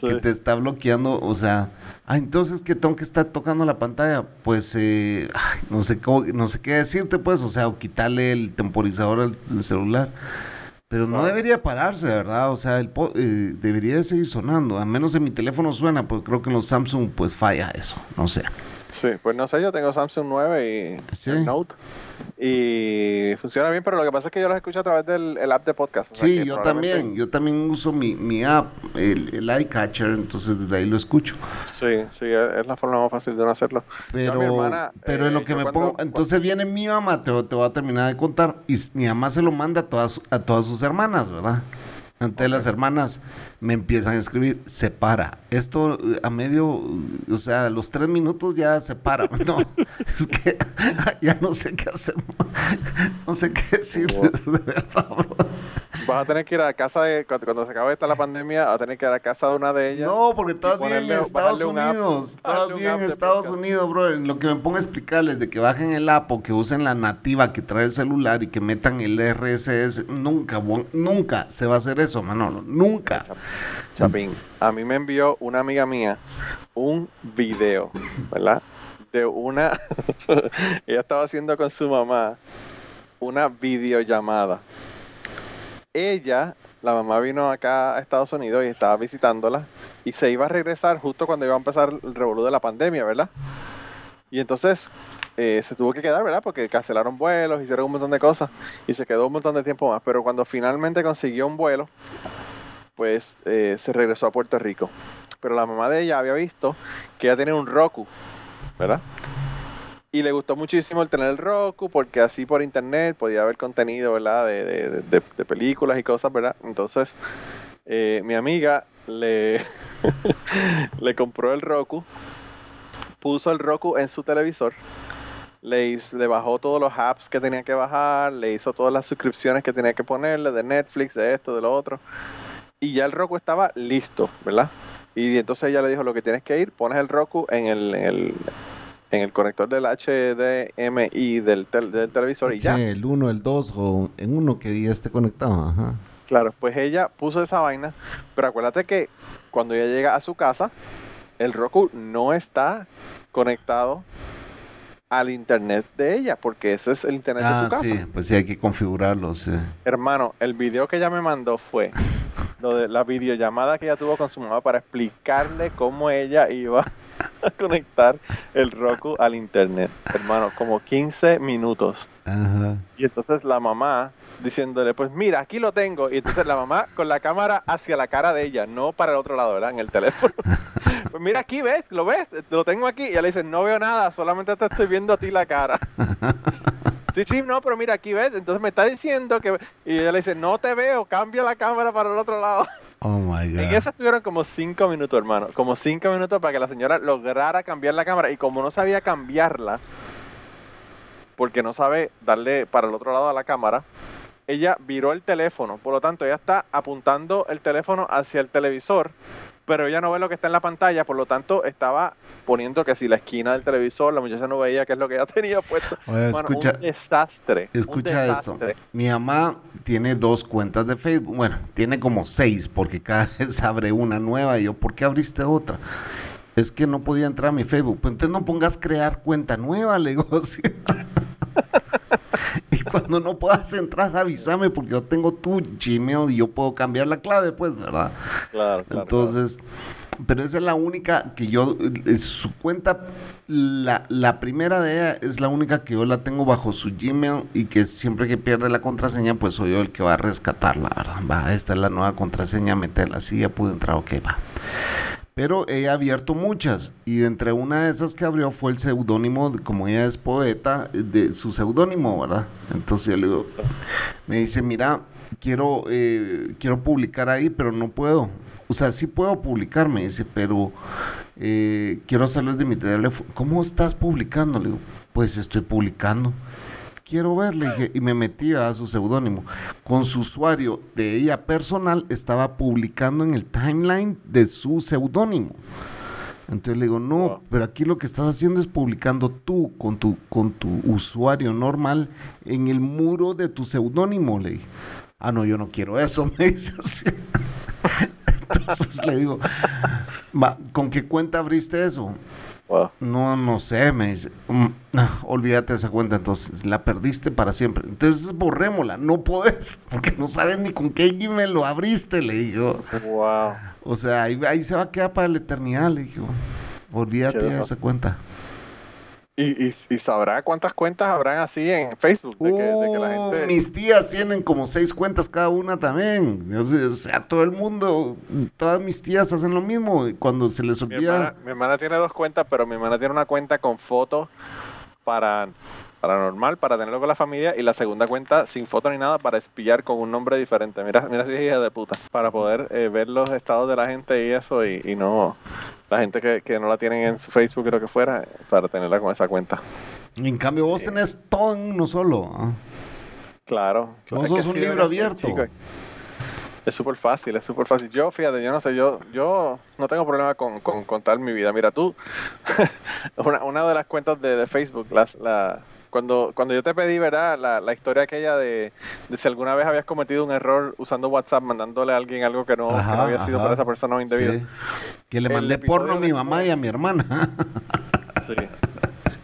Speaker 1: que te está bloqueando, o sea, ah, entonces que tengo que estar tocando la pantalla, pues eh, ay, no sé cómo, no sé qué decirte, pues, o sea, o quitarle el temporizador al celular. Pero no debería pararse, ¿verdad? O sea, el po- eh, debería de seguir sonando. Al menos en mi teléfono suena, porque creo que en los Samsung pues falla eso. No sé.
Speaker 3: Sí, pues no sé, yo tengo Samsung 9 y
Speaker 1: Sí.
Speaker 3: el Note. Y funciona bien, pero lo que pasa es que yo los escucho a través del el app de podcast. o sea
Speaker 1: Sí,
Speaker 3: que
Speaker 1: yo
Speaker 3: probablemente-
Speaker 1: también. Yo también uso mi, mi app, el, el iCatcher, entonces desde ahí lo escucho.
Speaker 3: Sí, sí, es es la forma más fácil de no hacerlo. Yo
Speaker 1: Pero,
Speaker 3: mi hermana,
Speaker 1: pero en
Speaker 3: eh,
Speaker 1: lo que
Speaker 3: yo
Speaker 1: me
Speaker 3: cuando-
Speaker 1: pongo, entonces viene mi mamá, te, te voy a terminar de contar, y mi mamá se lo manda a todas, a todas sus hermanas, ¿verdad? Entonces las hermanas me empiezan a escribir, se para. Esto eh, a medio, o sea, a los tres minutos ya se para. No, es que ya no sé qué hacer. No sé qué decirles, de verdad. bro.
Speaker 3: Vas a tener que ir a casa de. Cuando, cuando se acabe esta la pandemia, vas a tener que ir a casa de una de ellas.
Speaker 1: No, porque todas bien en Estados Unidos.
Speaker 3: un
Speaker 1: bien en Estados. Unidos, bro. En lo que me pongo a explicarles de que bajen el app o que usen la nativa que trae el celular y que metan el RSS, nunca, bon- nunca se va a hacer eso, Manolo. Nunca.
Speaker 3: Chapín, a mí me envió una amiga mía un video, ¿verdad? De una. ella estaba haciendo con su mamá una videollamada. Ella, la mamá vino acá a Estados Unidos y estaba visitándola y se iba a regresar justo cuando iba a empezar el revolú de la pandemia, ¿verdad? Y entonces eh, se tuvo que quedar, ¿verdad? Porque cancelaron vuelos, hicieron un montón de cosas y se quedó un montón de tiempo más. Pero cuando finalmente consiguió un vuelo, pues eh, se regresó a Puerto Rico. Pero la mamá de ella había visto que ella tenía un Roku, ¿verdad? Y le gustó muchísimo el tener el Roku porque así por internet podía ver contenido, ¿verdad? De, de- películas y cosas, ¿verdad? Entonces, eh, mi amiga le, le compró el Roku, puso el Roku en su televisor, le, le bajó todos los apps que tenía que bajar, le hizo todas las suscripciones que tenía que ponerle de Netflix, de esto, de lo otro. Y ya el Roku estaba listo, ¿verdad? Y entonces ella le dijo, lo que tienes que ir, pones el Roku en el, en el conector del HDMI del, tel- del televisor y ya.
Speaker 1: Sí, el 1, el 2 o en uno que ya esté conectado. Ajá.
Speaker 3: Claro, pues ella puso esa vaina, pero acuérdate que cuando ella llega a su casa, el Roku no está conectado al internet de ella, porque ese es el internet de
Speaker 1: Ah,
Speaker 3: su casa.
Speaker 1: sí, pues sí, hay que configurarlo, sí.
Speaker 3: Hermano, el video que ella me mandó fue lo de la videollamada que ella tuvo con su mamá para explicarle cómo ella iba conectar el Roku al internet. Hermano, como 15 minutos.
Speaker 1: Ajá.
Speaker 3: Y entonces la mamá diciéndole, pues mira, aquí lo tengo. Y entonces la mamá con la cámara hacia la cara de ella, no para el otro lado, ¿verdad? En el teléfono. pues mira aquí, ¿ves? ¿Lo ves? Lo tengo aquí. Y ella le dice, no veo nada, solamente te estoy viendo a ti la cara. Sí, sí, no, pero mira, aquí ves. Entonces me está diciendo que... Y ella le dice, no te veo, cambia la cámara para el otro lado.
Speaker 1: Oh my God.
Speaker 3: En esa estuvieron como cinco minutos, hermano. Como cinco minutos para que la señora lograra cambiar la cámara. Y como no sabía cambiarla, porque no sabe darle para el otro lado a la cámara, ella viró el teléfono. Por lo tanto, ella está apuntando el teléfono hacia el televisor, pero ella no ve lo que está en la pantalla. Por lo tanto, estaba poniendo que si la esquina del televisor, la muchacha no veía qué es lo que ella tenía puesto.
Speaker 1: Oye, escucha-
Speaker 3: un desastre. un
Speaker 1: Escucha esto. Mi mamá tiene dos cuentas de Facebook. Bueno, tiene como seis porque cada vez abre una nueva. Y yo, ¿por qué abriste otra? Es que no podía entrar a mi Facebook. Pues entonces no pongas crear cuenta nueva, le digo. cuando no puedas entrar, avísame porque yo tengo tu Gmail y yo puedo cambiar la clave, pues, ¿verdad?
Speaker 3: Claro, claro,
Speaker 1: Entonces, pero esa es la única que yo, eh, su cuenta, la, la primera de ella es la única que yo la tengo bajo su Gmail y que siempre que pierde la contraseña, pues soy yo el que va a rescatarla, ¿verdad? Va, esta es la nueva contraseña, meterla, así ya pude entrar, ok, va. Pero ella ha abierto muchas y entre una de esas que abrió fue el seudónimo, como ella es poeta, de su seudónimo, ¿verdad? Entonces le digo, me dice, mira, quiero, eh, quiero publicar ahí, pero no puedo. O sea, sí puedo publicar, me dice, pero eh, quiero hacerlo desde mi teléfono. ¿Cómo estás publicando? Le digo, pues estoy publicando. Quiero verle dije, y me metí a su seudónimo. Con su usuario de ella personal estaba publicando en el timeline de su seudónimo. Entonces le digo, no, pero aquí lo que estás haciendo es publicando tú con tu, con tu usuario normal en el muro de tu seudónimo, le dije. Ah, no, yo no quiero eso, me dice así. Entonces le digo, "Va, ¿con qué cuenta abriste eso?
Speaker 3: Wow.
Speaker 1: No, no sé, me dice. "Mm, ah, olvídate de esa cuenta, entonces la perdiste para siempre. Entonces borrémosla, no podés, porque no sabes ni con qué Gmail lo abriste, le digo.
Speaker 3: Wow.
Speaker 1: O sea, ahí, ahí se va a quedar para la eternidad, le digo. Olvídate de esa cuenta.
Speaker 3: ¿Y, y, y sabrá cuántas cuentas habrán así en Facebook? De que, de que la
Speaker 1: Oh,
Speaker 3: gente...
Speaker 1: Mis tías tienen como seis cuentas cada una también. O sea, todo el mundo, todas mis tías hacen lo mismo. Cuando se les
Speaker 3: Mi
Speaker 1: olvida.
Speaker 3: hermana, mi hermana tiene dos cuentas, pero mi hermana tiene una cuenta con fotos para, para normal, para tenerlo con la familia, y la segunda cuenta sin foto ni nada para espiar con un nombre diferente. Mira, mira si es hija de puta. Para poder eh, ver los estados de la gente y eso, y, y no la gente que, que no la tienen en su Facebook o lo que fuera, para tenerla con esa cuenta.
Speaker 1: En cambio, vos tenés todo en uno solo. ¿ah?
Speaker 3: Claro.
Speaker 1: Vos sos un
Speaker 3: sí
Speaker 1: libro abierto.
Speaker 3: chico. Es súper fácil, es súper fácil. Yo, fíjate, yo no sé, yo, yo no tengo problema con, con contar mi vida. Mira, tú, una, una de las cuentas de, de Facebook, las, la, cuando, cuando yo te pedí, ¿verdad? La, la historia aquella de, de si alguna vez habías cometido un error usando WhatsApp, mandándole a alguien algo que no, que no había sido
Speaker 1: ajá.
Speaker 3: para esa persona o indebido.
Speaker 1: Sí. Que le mandé porno a mi mamá y a mi hermana.
Speaker 3: Sí.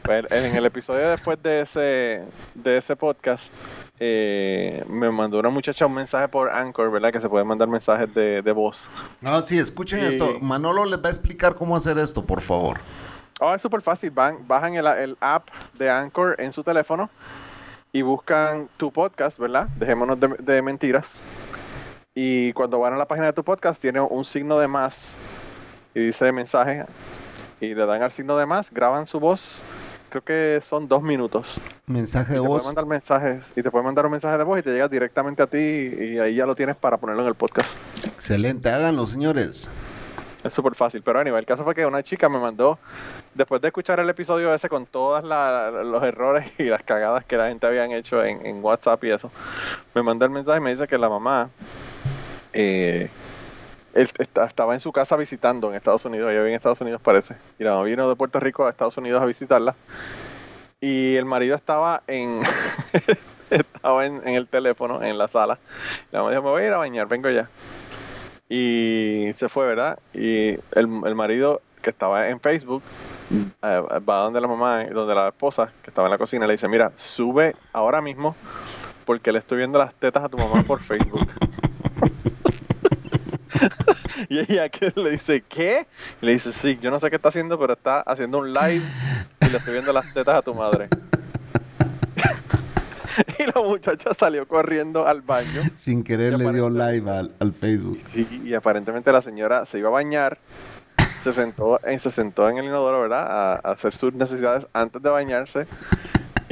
Speaker 3: Pues en el episodio después de ese, de ese podcast, eh, me mandó una muchacha un mensaje por Anchor, ¿verdad? Que se pueden mandar mensajes de, de voz.
Speaker 1: No, sí, escuchen
Speaker 3: Y-
Speaker 1: esto. Manolo les va a explicar cómo hacer esto, por favor.
Speaker 3: Oh, es súper fácil. Van, bajan el, el app de Anchor en su teléfono y buscan tu podcast, ¿verdad? Dejémonos de, de mentiras. Y cuando van a la página de tu podcast, tiene un signo de más y dice mensaje. Y le dan al signo de más, graban su voz. Creo que son dos minutos.
Speaker 1: Mensaje
Speaker 3: Y
Speaker 1: de
Speaker 3: te puede
Speaker 1: voz.
Speaker 3: mandar mensajes y te puede mandar un mensaje de voz y te llega directamente a ti y ahí ya lo tienes para ponerlo en el podcast.
Speaker 1: Excelente, háganlo, señores.
Speaker 3: Es súper fácil, pero anyway, el caso fue que una chica me mandó, después de escuchar el episodio ese con todos los errores y las cagadas que la gente habían hecho en, en WhatsApp y eso, me mandó el mensaje y me dice que la mamá eh, él está- estaba en su casa visitando en Estados Unidos, ella vive en Estados Unidos parece, y la mamá vino de Puerto Rico a Estados Unidos a visitarla, y el marido estaba en... estaba en, el teléfono, en la sala. La mamá dijo, me voy a ir a bañar, vengo ya y se fue, ¿verdad? Y el, el marido que estaba en Facebook eh, va donde la mamá, donde la esposa que estaba en la cocina, le dice, mira, sube ahora mismo porque le estoy viendo las tetas a tu mamá por Facebook. y ella que le dice, ¿qué? Y le dice, sí, yo no sé qué está haciendo, pero está haciendo un live y le estoy viendo las tetas a tu madre. y la muchacha salió corriendo al baño.
Speaker 1: Sin querer le dio live al, al Facebook.
Speaker 3: Y, y aparentemente la señora se iba a bañar, se sentó, en, se sentó en el inodoro, ¿verdad? A, a hacer sus necesidades antes de bañarse.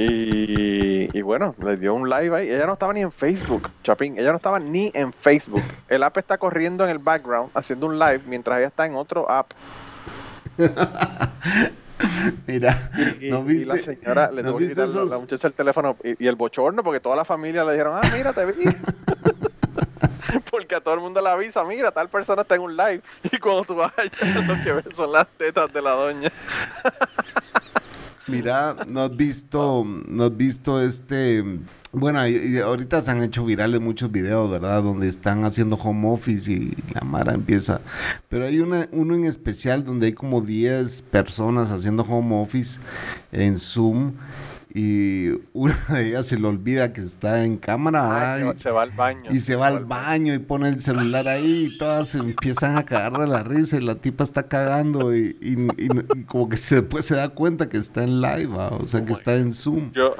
Speaker 3: Y, y bueno, le dio un live ahí. Ella no estaba ni en Facebook, Chapín. Ella no estaba ni en Facebook. El app está corriendo en el background haciendo un live mientras ella está en otro app.
Speaker 1: Mira,
Speaker 3: Y, y-
Speaker 1: ¿no
Speaker 3: y
Speaker 1: viste?
Speaker 3: la señora le
Speaker 1: ¿no
Speaker 3: tuvo que quitar la- la
Speaker 1: esos-
Speaker 3: muchacha el teléfono y, y el bochorno porque toda la familia le dijeron, ah, mira, te vi. porque a todo el mundo le avisa, mira, tal persona está en un live. Y cuando tú vas allá, lo que ves son las tetas de la doña.
Speaker 1: Mira, ¿no has visto, no has visto este... Bueno, ahorita se han hecho virales muchos videos, ¿verdad? Donde están haciendo home office y la Mara empieza... Pero hay una, uno en especial donde hay como 10 personas haciendo home office en Zoom y una de ellas se le olvida que está en cámara,
Speaker 3: Ah,
Speaker 1: ¿verdad?
Speaker 3: que se va al baño.
Speaker 1: Y se va al baño y pone el celular ahí y todas se empiezan a cagar de la risa y la tipa está cagando y, y- y- y como que se, después se da cuenta que está en live, ¿va? o sea que está en Zoom.
Speaker 3: Yo,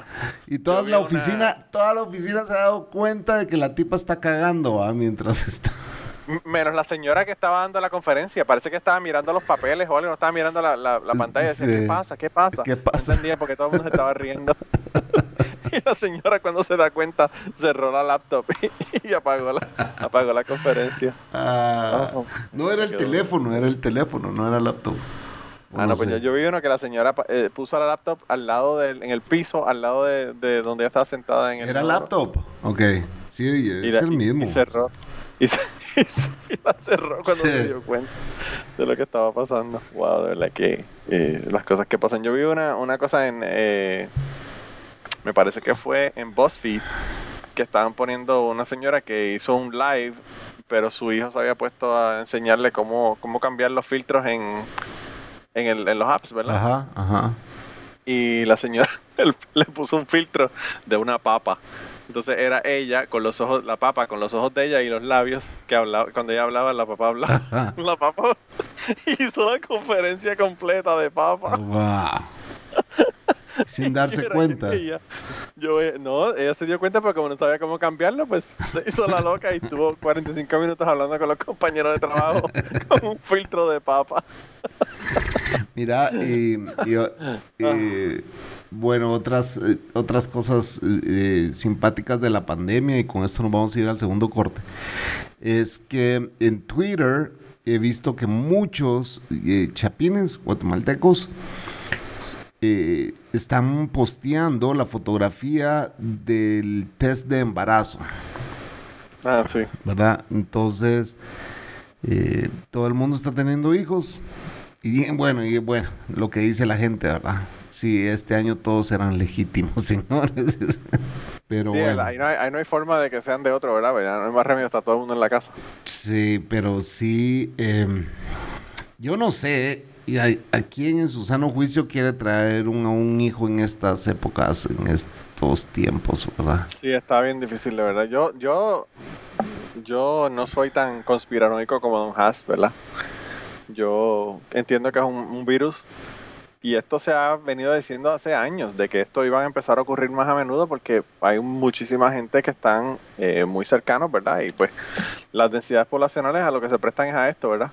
Speaker 1: Y toda la
Speaker 3: una-
Speaker 1: oficina, toda la oficina se ha dado cuenta de que la tipa está cagando, ¿va? mientras está.
Speaker 3: Menos la señora que estaba dando la conferencia. Parece que estaba mirando los papeles o algo. No estaba mirando la, la, la pantalla. Decía,
Speaker 1: Sí.
Speaker 3: ¿qué pasa? ¿Qué pasa?
Speaker 1: ¿Qué
Speaker 3: No
Speaker 1: pasa?
Speaker 3: entendía porque todo el mundo se estaba riendo. y la señora cuando se da cuenta cerró la laptop y, y apagó, la, apagó la conferencia.
Speaker 1: Ah,
Speaker 3: Ah,
Speaker 1: no era el teléfono, era el teléfono, no era el laptop.
Speaker 3: Ah, no, pues yo, yo vi uno que la señora eh, puso la laptop al lado del, en el piso, al lado de, de donde ella estaba sentada en el
Speaker 1: ¿Era laptop? Ok. Sí, es
Speaker 3: Y
Speaker 1: el mismo.
Speaker 3: Y cerró. Y, se- y la cerró cuando
Speaker 1: Sí.
Speaker 3: se dio cuenta de lo que estaba pasando. Wow, de verdad que eh, las cosas que pasan. Yo vi una, una cosa en. eh, me parece que fue en BuzzFeed que estaban poniendo una señora que hizo un live, pero su hijo se había puesto a enseñarle cómo, cómo cambiar los filtros en, en, el- en los apps, ¿verdad?
Speaker 1: Ajá, ajá.
Speaker 3: y la señora le puso un filtro de una papa. Entonces era ella con los ojos, la papa con los ojos de ella y los labios que hablaba, cuando ella hablaba, la papa hablaba. La papa hizo la conferencia completa de papa.
Speaker 1: Wow. Sin darse cuenta.
Speaker 3: ella- yo, no, ella se dio cuenta, pero como no sabía cómo cambiarlo, pues se hizo la loca y estuvo 45 minutos hablando con los compañeros de trabajo con un filtro de papa.
Speaker 1: Mira, y, y, eh, bueno, otras, eh, otras cosas eh, simpáticas de la pandemia, y con esto nos vamos a ir al segundo corte, es que en Twitter he visto que muchos eh, chapines guatemaltecos eh, están posteando la fotografía del test de embarazo.
Speaker 3: Ah, sí.
Speaker 1: ¿verdad? Entonces, eh, todo el mundo está teniendo hijos. Y bueno, y bueno, lo que dice la gente, ¿verdad? Sí, este año todos serán legítimos, señores. Pero
Speaker 3: Sí,
Speaker 1: bueno,
Speaker 3: ahí, no hay, ahí no hay forma de que sean de otro, ¿verdad? Ya no hay más remedio, está todo el mundo en la casa.
Speaker 1: sí, pero sí, em, yo no sé, y a, a quién en su sano juicio quiere traer un, a un hijo en estas épocas, en estos tiempos, ¿verdad?
Speaker 3: Sí, está bien difícil, de verdad. Yo, yo, yo no soy tan conspiranoico como Don Haas, ¿verdad? Yo entiendo que es un, un virus y esto se ha venido diciendo hace años, de que esto iba a empezar a ocurrir más a menudo porque hay muchísima gente que están eh, muy cercanos, ¿verdad? Y pues las densidades poblacionales a lo que se prestan es a esto, ¿verdad?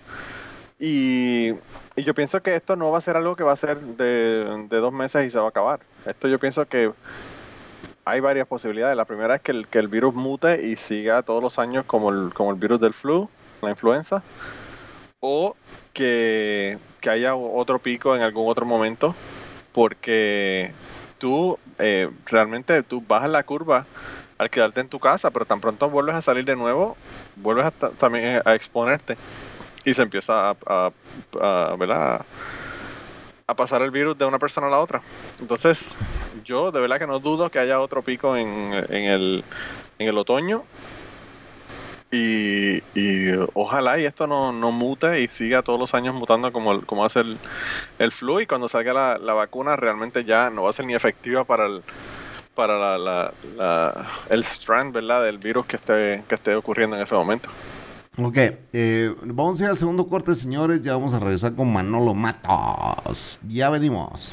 Speaker 3: Y, yo pienso que esto no va a ser algo que va a ser de, dos meses y se va a acabar. Esto yo pienso que hay varias posibilidades. La primera es que el, que el virus mute y siga todos los años como el, como el virus del flu, la influenza, o que, que haya otro pico en algún otro momento, porque tú eh, realmente tú bajas la curva al quedarte en tu casa, pero tan pronto vuelves a salir de nuevo, vuelves a, ta- también a exponerte y se empieza a, a, a, pasar el virus de una persona a la otra. Entonces, yo de verdad que no dudo que haya otro pico en, en el, en el otoño. Y, ojalá y esto no, no mute y siga todos los años mutando como, como hace el, el flu y cuando salga la, la vacuna realmente ya no va a ser ni efectiva para el para la, la- la- el strand ¿verdad? del virus que esté, que esté ocurriendo en ese momento.
Speaker 1: Ok, eh, vamos a ir al segundo corte, señores. Ya vamos a regresar con Manolo Matos. Ya venimos.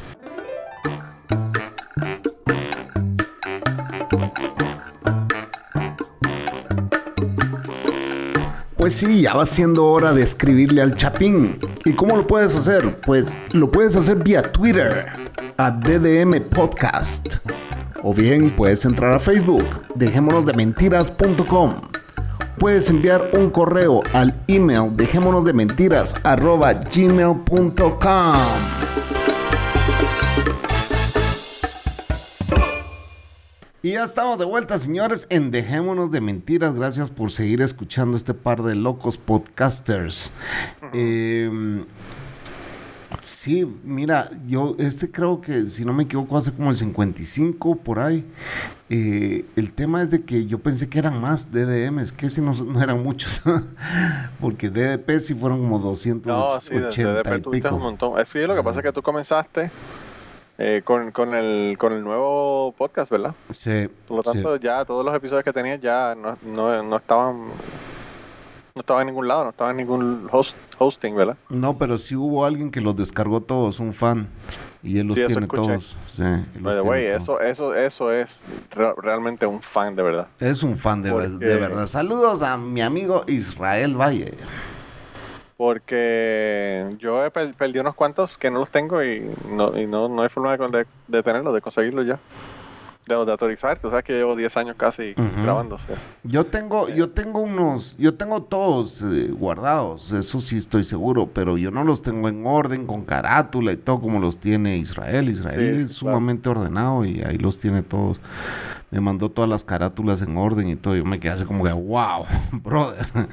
Speaker 1: Pues sí, ya va siendo hora de escribirle al Chapín. ¿Y cómo lo puedes hacer? Pues lo puedes hacer vía Twitter, a DDM Podcast. O bien puedes entrar a Facebook, dejémonos de mentiras.com. Puedes enviar un correo al email dejémonos de mentiras arroba gmail.com. Y ya estamos de vuelta, señores, en Dejémonos de Mentiras. Gracias por seguir escuchando este par de locos podcasters. Eh, sí, mira, yo este creo que, si no me equivoco, hace como el 55 por ahí. Eh, el tema es de que yo pensé que eran más DDMs, que si no, no eran muchos. Porque DDP sí fueron como 280
Speaker 3: No, sí, desde
Speaker 1: y
Speaker 3: DP tuviste un montón. Eh, Sí, lo que pasa es que tú comenzaste eh, con, con, el, con el nuevo podcast, ¿verdad?
Speaker 1: Sí,
Speaker 3: Por lo
Speaker 1: sí.
Speaker 3: tanto, ya todos los episodios que tenías ya no, no, no estaban no estaba en ningún lado, no estaba en ningún host, hosting, ¿verdad?
Speaker 1: No, pero sí hubo alguien que los descargó todos, un fan. Y él los
Speaker 3: Sí,
Speaker 1: tiene todos. Sí, los tiene todos.
Speaker 3: eso, eso, eso es re- realmente un fan de verdad.
Speaker 1: Es un fan de, ver-
Speaker 3: Porque-
Speaker 1: de verdad. Saludos a mi amigo Israel Valle.
Speaker 3: Porque yo he per- perdí unos cuantos que no los tengo y no, y no, no hay forma de, de, de tenerlos, de conseguirlos ya. De los de autorizar, tú sabes que llevo 10 años casi
Speaker 1: Ujú.
Speaker 3: grabándose.
Speaker 1: Yo tengo, yo tengo unos, yo tengo todos eh, guardados, eso sí estoy seguro, pero yo no los tengo en orden, con carátula y todo como los tiene Israel. Israel
Speaker 3: Sí,
Speaker 1: es
Speaker 3: claro.
Speaker 1: sumamente ordenado y ahí los tiene todos. Me mandó todas las carátulas en orden y todo. Yo me quedé así como que, wow, brother.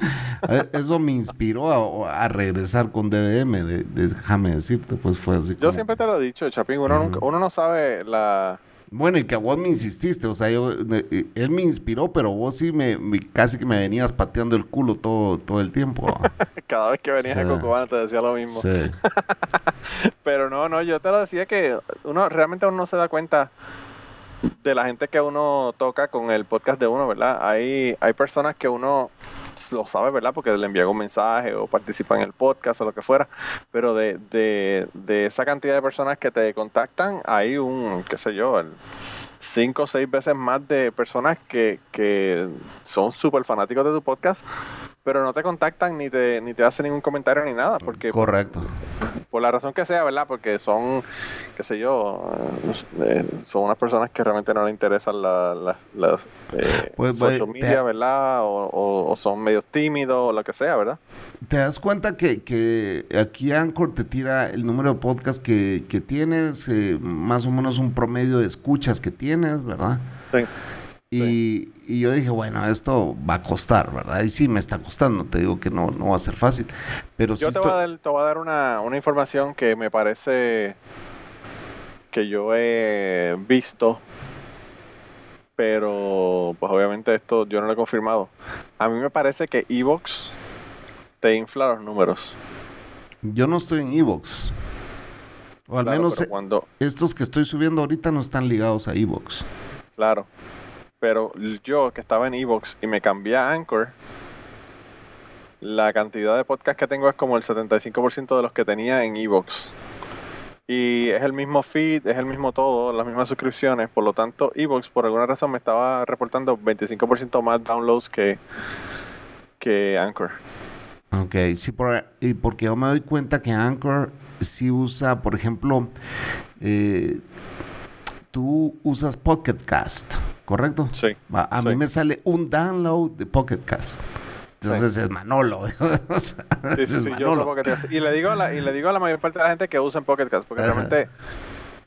Speaker 1: Eh, Eso me inspiró a, a regresar con DDM, de, de- déjame decirte, pues fue así.
Speaker 3: Yo
Speaker 1: como-
Speaker 3: siempre te lo he dicho, Chapín, uno,
Speaker 1: Ujú.
Speaker 3: nunca- uno no sabe la...
Speaker 1: Bueno, y que vos me insististe, o sea, yo, eh, él me inspiró, pero vos sí me, me- casi que me venías pateando el culo todo, todo el tiempo.
Speaker 3: Cada vez que venías a
Speaker 1: Sí.
Speaker 3: Cocobana te decía lo mismo.
Speaker 1: sí.
Speaker 3: Pero no, no, yo te lo decía que uno realmente uno no se da cuenta de la gente que uno toca con el podcast de uno, ¿verdad? Hay, hay personas que uno lo sabe, ¿verdad? Porque le envía un mensaje o participa en el podcast o lo que fuera. Pero de, de, esa cantidad de personas que te contactan, hay un, qué sé yo, cinco o seis veces más de personas que, que son súper fanáticos de tu podcast, pero no te contactan ni te, ni te hacen ningún comentario ni nada, porque
Speaker 1: Correcto.
Speaker 3: por la razón que sea, ¿verdad? Porque son, qué sé yo, eh, son unas personas que realmente no les interesan la- la- las eh,
Speaker 1: Pues,
Speaker 3: social
Speaker 1: pues,
Speaker 3: media,
Speaker 1: te-
Speaker 3: ¿verdad? O, o- o son medio tímidos o lo que sea, ¿verdad?
Speaker 1: ¿Te das cuenta que, que aquí Anchor te tira el número de podcast que, que tienes, eh, más o menos un promedio de escuchas que tienes, ¿verdad?
Speaker 3: Sí.
Speaker 1: Y, y yo dije, bueno, esto va a costar, ¿verdad? Y sí, me está costando, te digo que no, no va a ser fácil. Pero
Speaker 3: Yo te voy a dar, te voy a dar una, una información que me parece que yo he visto, pero pues obviamente esto yo no lo he confirmado. A mí me parece que Evox te infla los números.
Speaker 1: yo no estoy en Evox. O al
Speaker 3: Claro,
Speaker 1: menos
Speaker 3: cuando,
Speaker 1: estos que estoy subiendo ahorita no están ligados a Evox.
Speaker 3: Claro. Pero yo que estaba en Evox y me cambié a Anchor, la cantidad de podcasts que tengo es como el 75% de los que tenía en Evox. Y es el mismo feed, es el mismo todo, las mismas suscripciones. Por lo tanto, Evox por alguna razón me estaba reportando 25% más downloads que, que Anchor.
Speaker 1: Ok, sí, por, y porque yo me doy cuenta que Anchor sí usa, por ejemplo, eh, tú usas Pocket Cast, ¿correcto?
Speaker 3: Sí.
Speaker 1: A mí
Speaker 3: Sí.
Speaker 1: me sale un download de Pocket Cast. Entonces es Manolo. O sea,
Speaker 3: Sí,
Speaker 1: es
Speaker 3: sí, sí, yo. Y le digo a la, y le digo a la mayor parte de la gente que usen Pocket Cast, porque
Speaker 1: Ajá.
Speaker 3: realmente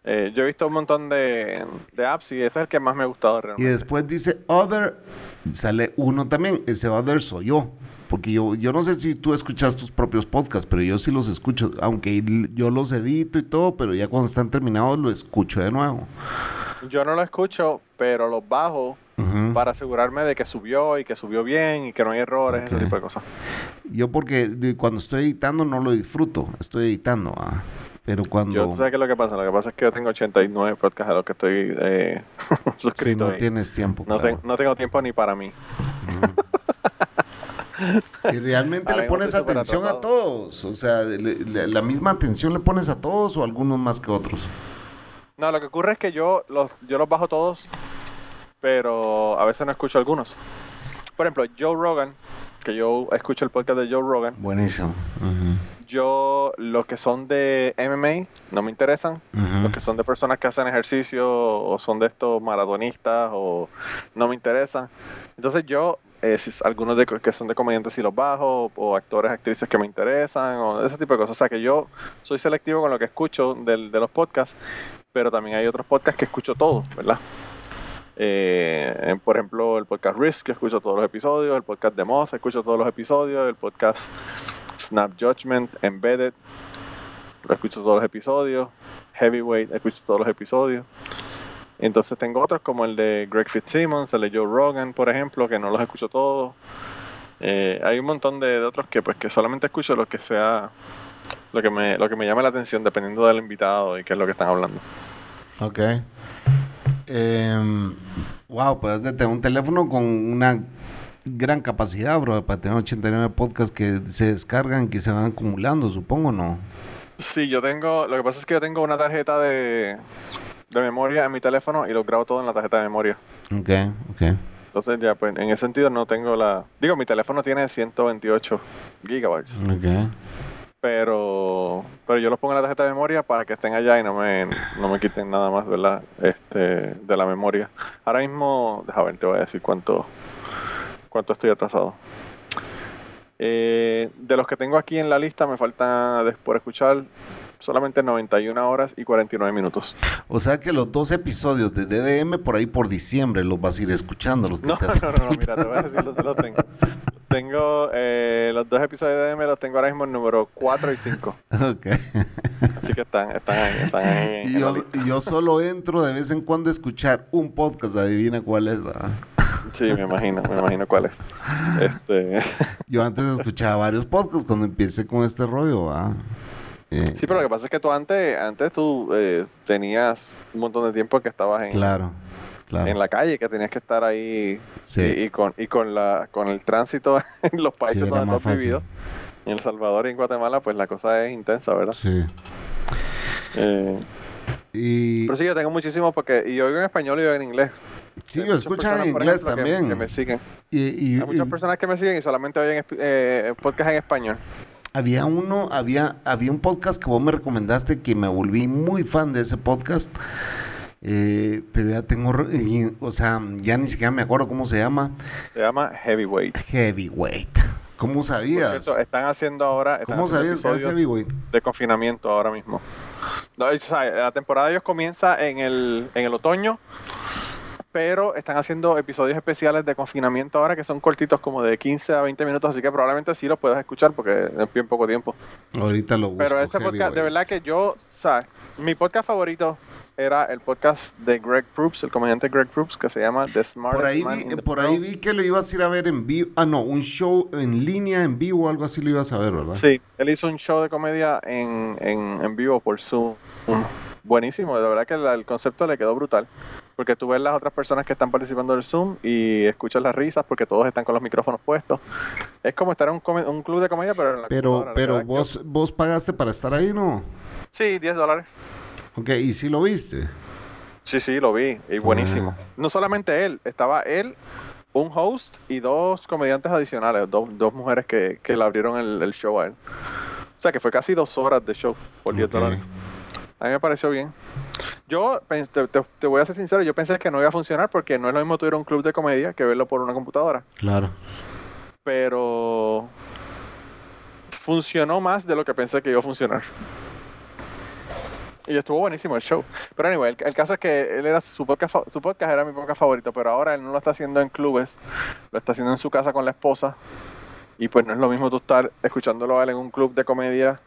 Speaker 3: eh, yo he visto un montón de, de apps y ese es el que más me ha gustado
Speaker 1: Y
Speaker 3: realmente.
Speaker 1: después dice Other, y sale uno también. Ese Other soy yo. Porque yo, yo no sé si tú escuchas tus propios podcasts, pero yo sí los escucho. Aunque yo los edito y todo, pero ya cuando están terminados lo escucho de nuevo.
Speaker 3: Yo no lo escucho, pero los bajo para asegurarme de que subió y que subió bien y que no hay errores, ese tipo de cosas.
Speaker 1: Yo porque cuando estoy editando no lo disfruto, estoy editando, ah. pero cuando
Speaker 3: Yo, ¿tú sabes qué es lo que pasa? Lo que pasa es que yo tengo 89 podcasts a los que estoy eh,
Speaker 1: si
Speaker 3: suscrito.
Speaker 1: no
Speaker 3: y
Speaker 1: tienes tiempo.
Speaker 3: no,
Speaker 1: claro.
Speaker 3: ten- no tengo tiempo ni para mí.
Speaker 1: Y realmente
Speaker 3: Ahora
Speaker 1: le pones atención a todos, o sea, le- le- la misma atención le pones a todos o algunos más que otros.
Speaker 3: No, lo que ocurre es que yo los, yo los bajo todos, pero a veces no escucho algunos. Por ejemplo, Joe Rogan, que yo escucho el podcast de Joe Rogan,
Speaker 1: Buenísimo.
Speaker 3: Yo los que son de MMA no me interesan. Los que son de personas que hacen ejercicio o son de estos maratonistas o no me interesan. Entonces yo, eh, si algunos de, que son de comediantes si los bajo o actores, actrices que me interesan o ese tipo de cosas. O sea que yo soy selectivo con lo que escucho del- de los podcasts, pero también hay otros podcasts que escucho todos, ¿verdad? Eh, por ejemplo, el podcast Risk, que escucho todos los episodios, el podcast de Moss, escucho todos los episodios, el podcast Snap Judgment, Embedded, lo escucho todos los episodios, Heavyweight, escucho todos los episodios. Entonces tengo otros como el de Greg Fitzsimmons, el de Joe Rogan, por ejemplo, que no los escucho todos. Eh, hay un montón de, de otros que pues que solamente escucho lo que sea lo que me lo que me llame la atención dependiendo del invitado y qué es lo que están hablando.
Speaker 1: Ok. Em, wow, pues de tener un teléfono con una gran capacidad, bro, para tener 89 podcasts que se descargan, que se van acumulando, supongo, ¿no?
Speaker 3: Sí, yo tengo, lo que pasa es que yo tengo una tarjeta de, de memoria en mi teléfono y lo grabo todo en la tarjeta de memoria.
Speaker 1: Ok, ok.
Speaker 3: Entonces ya, pues en ese sentido no tengo la... Digo, mi teléfono tiene 128 gigabytes,
Speaker 1: Ok.
Speaker 3: pero pero yo los pongo en la tarjeta de memoria para que estén allá y no me, no me quiten nada más, ¿verdad? Este, de la memoria. Ahora mismo, déjame ver, te voy a decir cuánto, cuánto estoy atrasado. Eh, de los que tengo aquí en la lista me falta por escuchar solamente 91 horas y 49 minutos.
Speaker 1: O sea que los dos episodios de DDM por ahí por diciembre los vas a ir escuchando. Los que
Speaker 3: No,
Speaker 1: te
Speaker 3: no, no, no, mira, te voy a decir los los tengo. Tengo eh, los dos episodios de DM los tengo ahora mismo en número 4 y 5.
Speaker 1: Ok.
Speaker 3: Así que están, están ahí, están ahí
Speaker 1: Y yo, yo solo entro de vez en cuando a escuchar un podcast, adivina cuál es. ¿verdad?
Speaker 3: Sí, me imagino, me imagino cuál es. Este,
Speaker 1: Yo antes escuchaba varios podcasts cuando empecé con este rollo. ¿verdad?
Speaker 3: Sí, pero lo que pasa es que tú antes, antes tú eh, tenías un montón de tiempo que estabas en,
Speaker 1: claro, claro.
Speaker 3: en la calle, que tenías que estar ahí
Speaker 1: Sí.
Speaker 3: y, y con, y con, la, con el tránsito en los países
Speaker 1: Sí,
Speaker 3: donde tú has vivido. En El Salvador y en Guatemala, pues la cosa es intensa, ¿verdad?
Speaker 1: Sí.
Speaker 3: Eh,
Speaker 1: Y
Speaker 3: pero sí, yo tengo muchísimo porque, y yo oigo en español y yo oigo en inglés.
Speaker 1: sí,
Speaker 3: Hay
Speaker 1: yo escucho en inglés
Speaker 3: ejemplo,
Speaker 1: también.
Speaker 3: Que, me siguen.
Speaker 1: Y, y-
Speaker 3: Hay muchas
Speaker 1: y
Speaker 3: personas que me siguen y solamente oyen eh, podcast en español.
Speaker 1: Había uno, había, había un podcast que vos me recomendaste que me volví muy fan de ese podcast. Eh, pero ya tengo, o sea, ya ni siquiera me acuerdo cómo se llama.
Speaker 3: Se llama Heavyweight.
Speaker 1: Heavyweight. ¿Cómo sabías?
Speaker 3: cierto, están haciendo ahora están
Speaker 1: ¿Cómo
Speaker 3: haciendo
Speaker 1: sabías Heavyweight?
Speaker 3: de confinamiento ahora mismo. No, o sea, la temporada de ellos comienza en el, en el otoño, pero están haciendo episodios especiales de confinamiento ahora que son cortitos como de 15 a 20 minutos, así que probablemente sí los puedas escuchar porque es bien poco tiempo.
Speaker 1: Ahorita lo busco.
Speaker 3: Pero ese podcast, de verdad que yo, o sea, mi podcast favorito era el podcast de Greg Proops, el comediante Greg Proops, que se llama The Smartest
Speaker 1: Por ahí,
Speaker 3: Man
Speaker 1: vi,
Speaker 3: in the
Speaker 1: por ahí vi que lo ibas a ir a ver en vivo. Ah, no, un show en línea, en vivo, algo así lo ibas a ver, ¿verdad?
Speaker 3: Sí, él hizo un show de comedia en, en, en vivo por Zoom. Buenísimo, de verdad que la- el concepto le quedó brutal. Porque tú ves las otras personas que están participando del Zoom y escuchas las risas porque todos están con los micrófonos puestos. Es como estar en un, club de comedia, pero en la
Speaker 1: Pero,
Speaker 3: la
Speaker 1: pero
Speaker 3: que-
Speaker 1: vos, vos pagaste para estar ahí, ¿no?
Speaker 3: Sí, 10 dólares.
Speaker 1: Ok, ¿y si lo viste?
Speaker 3: Sí, sí, lo vi. Y buenísimo. No solamente él, estaba él, un host y dos comediantes adicionales, dos, dos mujeres que, que le abrieron el, el show a él. O sea que fue casi dos horas de show por 10
Speaker 1: Ok.
Speaker 3: dólares. A mí me pareció bien. Yo te, te- te voy a ser sincero, yo pensé que no iba a funcionar porque no es lo mismo tuviera un club de comedia que verlo por una computadora.
Speaker 1: Claro.
Speaker 3: Pero funcionó más de lo que pensé que iba a funcionar. Y estuvo buenísimo el show. Pero anyway, el, el caso es que él era su podcast, su podcast era mi podcast favorito, pero ahora él no lo está haciendo en clubes, lo está haciendo en su casa con la esposa. Y pues no es lo mismo tú estar escuchándolo a él en un club de comedia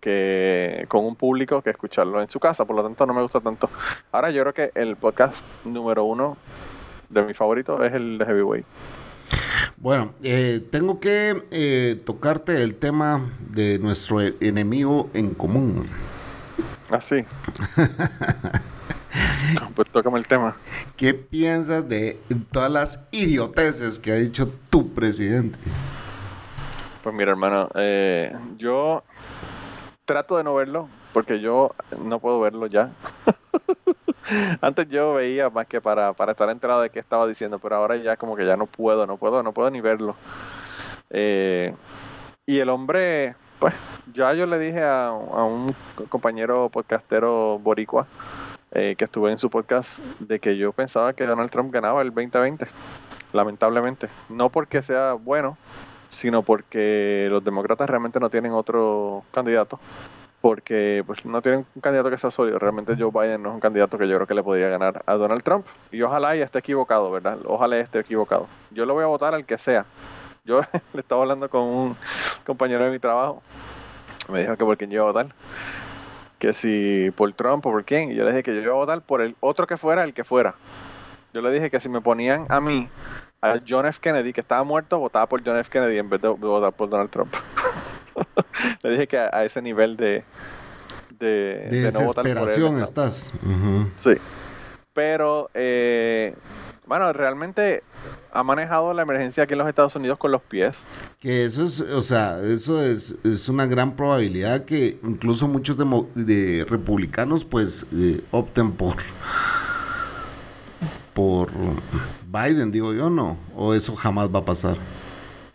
Speaker 3: que con un público que escucharlo en su casa, por lo tanto no me gusta tanto. Ahora yo creo que el podcast número uno de mi favorito es el de Heavyweight.
Speaker 1: Bueno, eh, tengo que eh, tocarte el tema de nuestro enemigo en común.
Speaker 3: Así. pues tócame el tema.
Speaker 1: ¿Qué piensas de todas las idioteces que ha dicho tu presidente?
Speaker 3: Pues mira, hermano, eh, yo trato de no verlo porque yo no puedo verlo ya. Antes yo veía más que para, para estar enterado de qué estaba diciendo, pero ahora ya como que ya no puedo, no puedo, no puedo ni verlo. Eh, y el hombre, pues, ya yo le dije a, a un compañero podcastero boricua eh, que estuve en su podcast de que yo pensaba que Donald Trump ganaba el 2020, lamentablemente. No porque sea bueno, sino porque los demócratas realmente no tienen otro candidato. Porque pues no tienen un candidato que sea sólido. Realmente Joe Biden no es un candidato que yo creo que le podría ganar a Donald Trump. Y ojalá y esté equivocado, ¿verdad? Ojalá esté equivocado. Yo lo voy a votar al que sea. Yo le estaba hablando con un compañero de mi trabajo. Me dijo que por quién yo iba a votar. Que si por Trump o por quién. Y yo le dije que yo iba a votar por el otro que fuera, el que fuera. Yo le dije que si me ponían a mí, a John F. Kennedy, que estaba muerto, votaba por John F. Kennedy en vez de votar por Donald Trump. le dije que a, a ese nivel de, de,
Speaker 1: De
Speaker 3: de no votar por él.
Speaker 1: desesperación
Speaker 3: estaba.
Speaker 1: estás.
Speaker 3: Sí. Pero, eh, bueno, realmente ha manejado la emergencia aquí en los Estados Unidos con los pies.
Speaker 1: Que eso es, o sea, eso es, es una gran probabilidad que incluso muchos demo- de republicanos pues eh, opten por por Biden, digo yo, ¿no? O eso jamás va a pasar.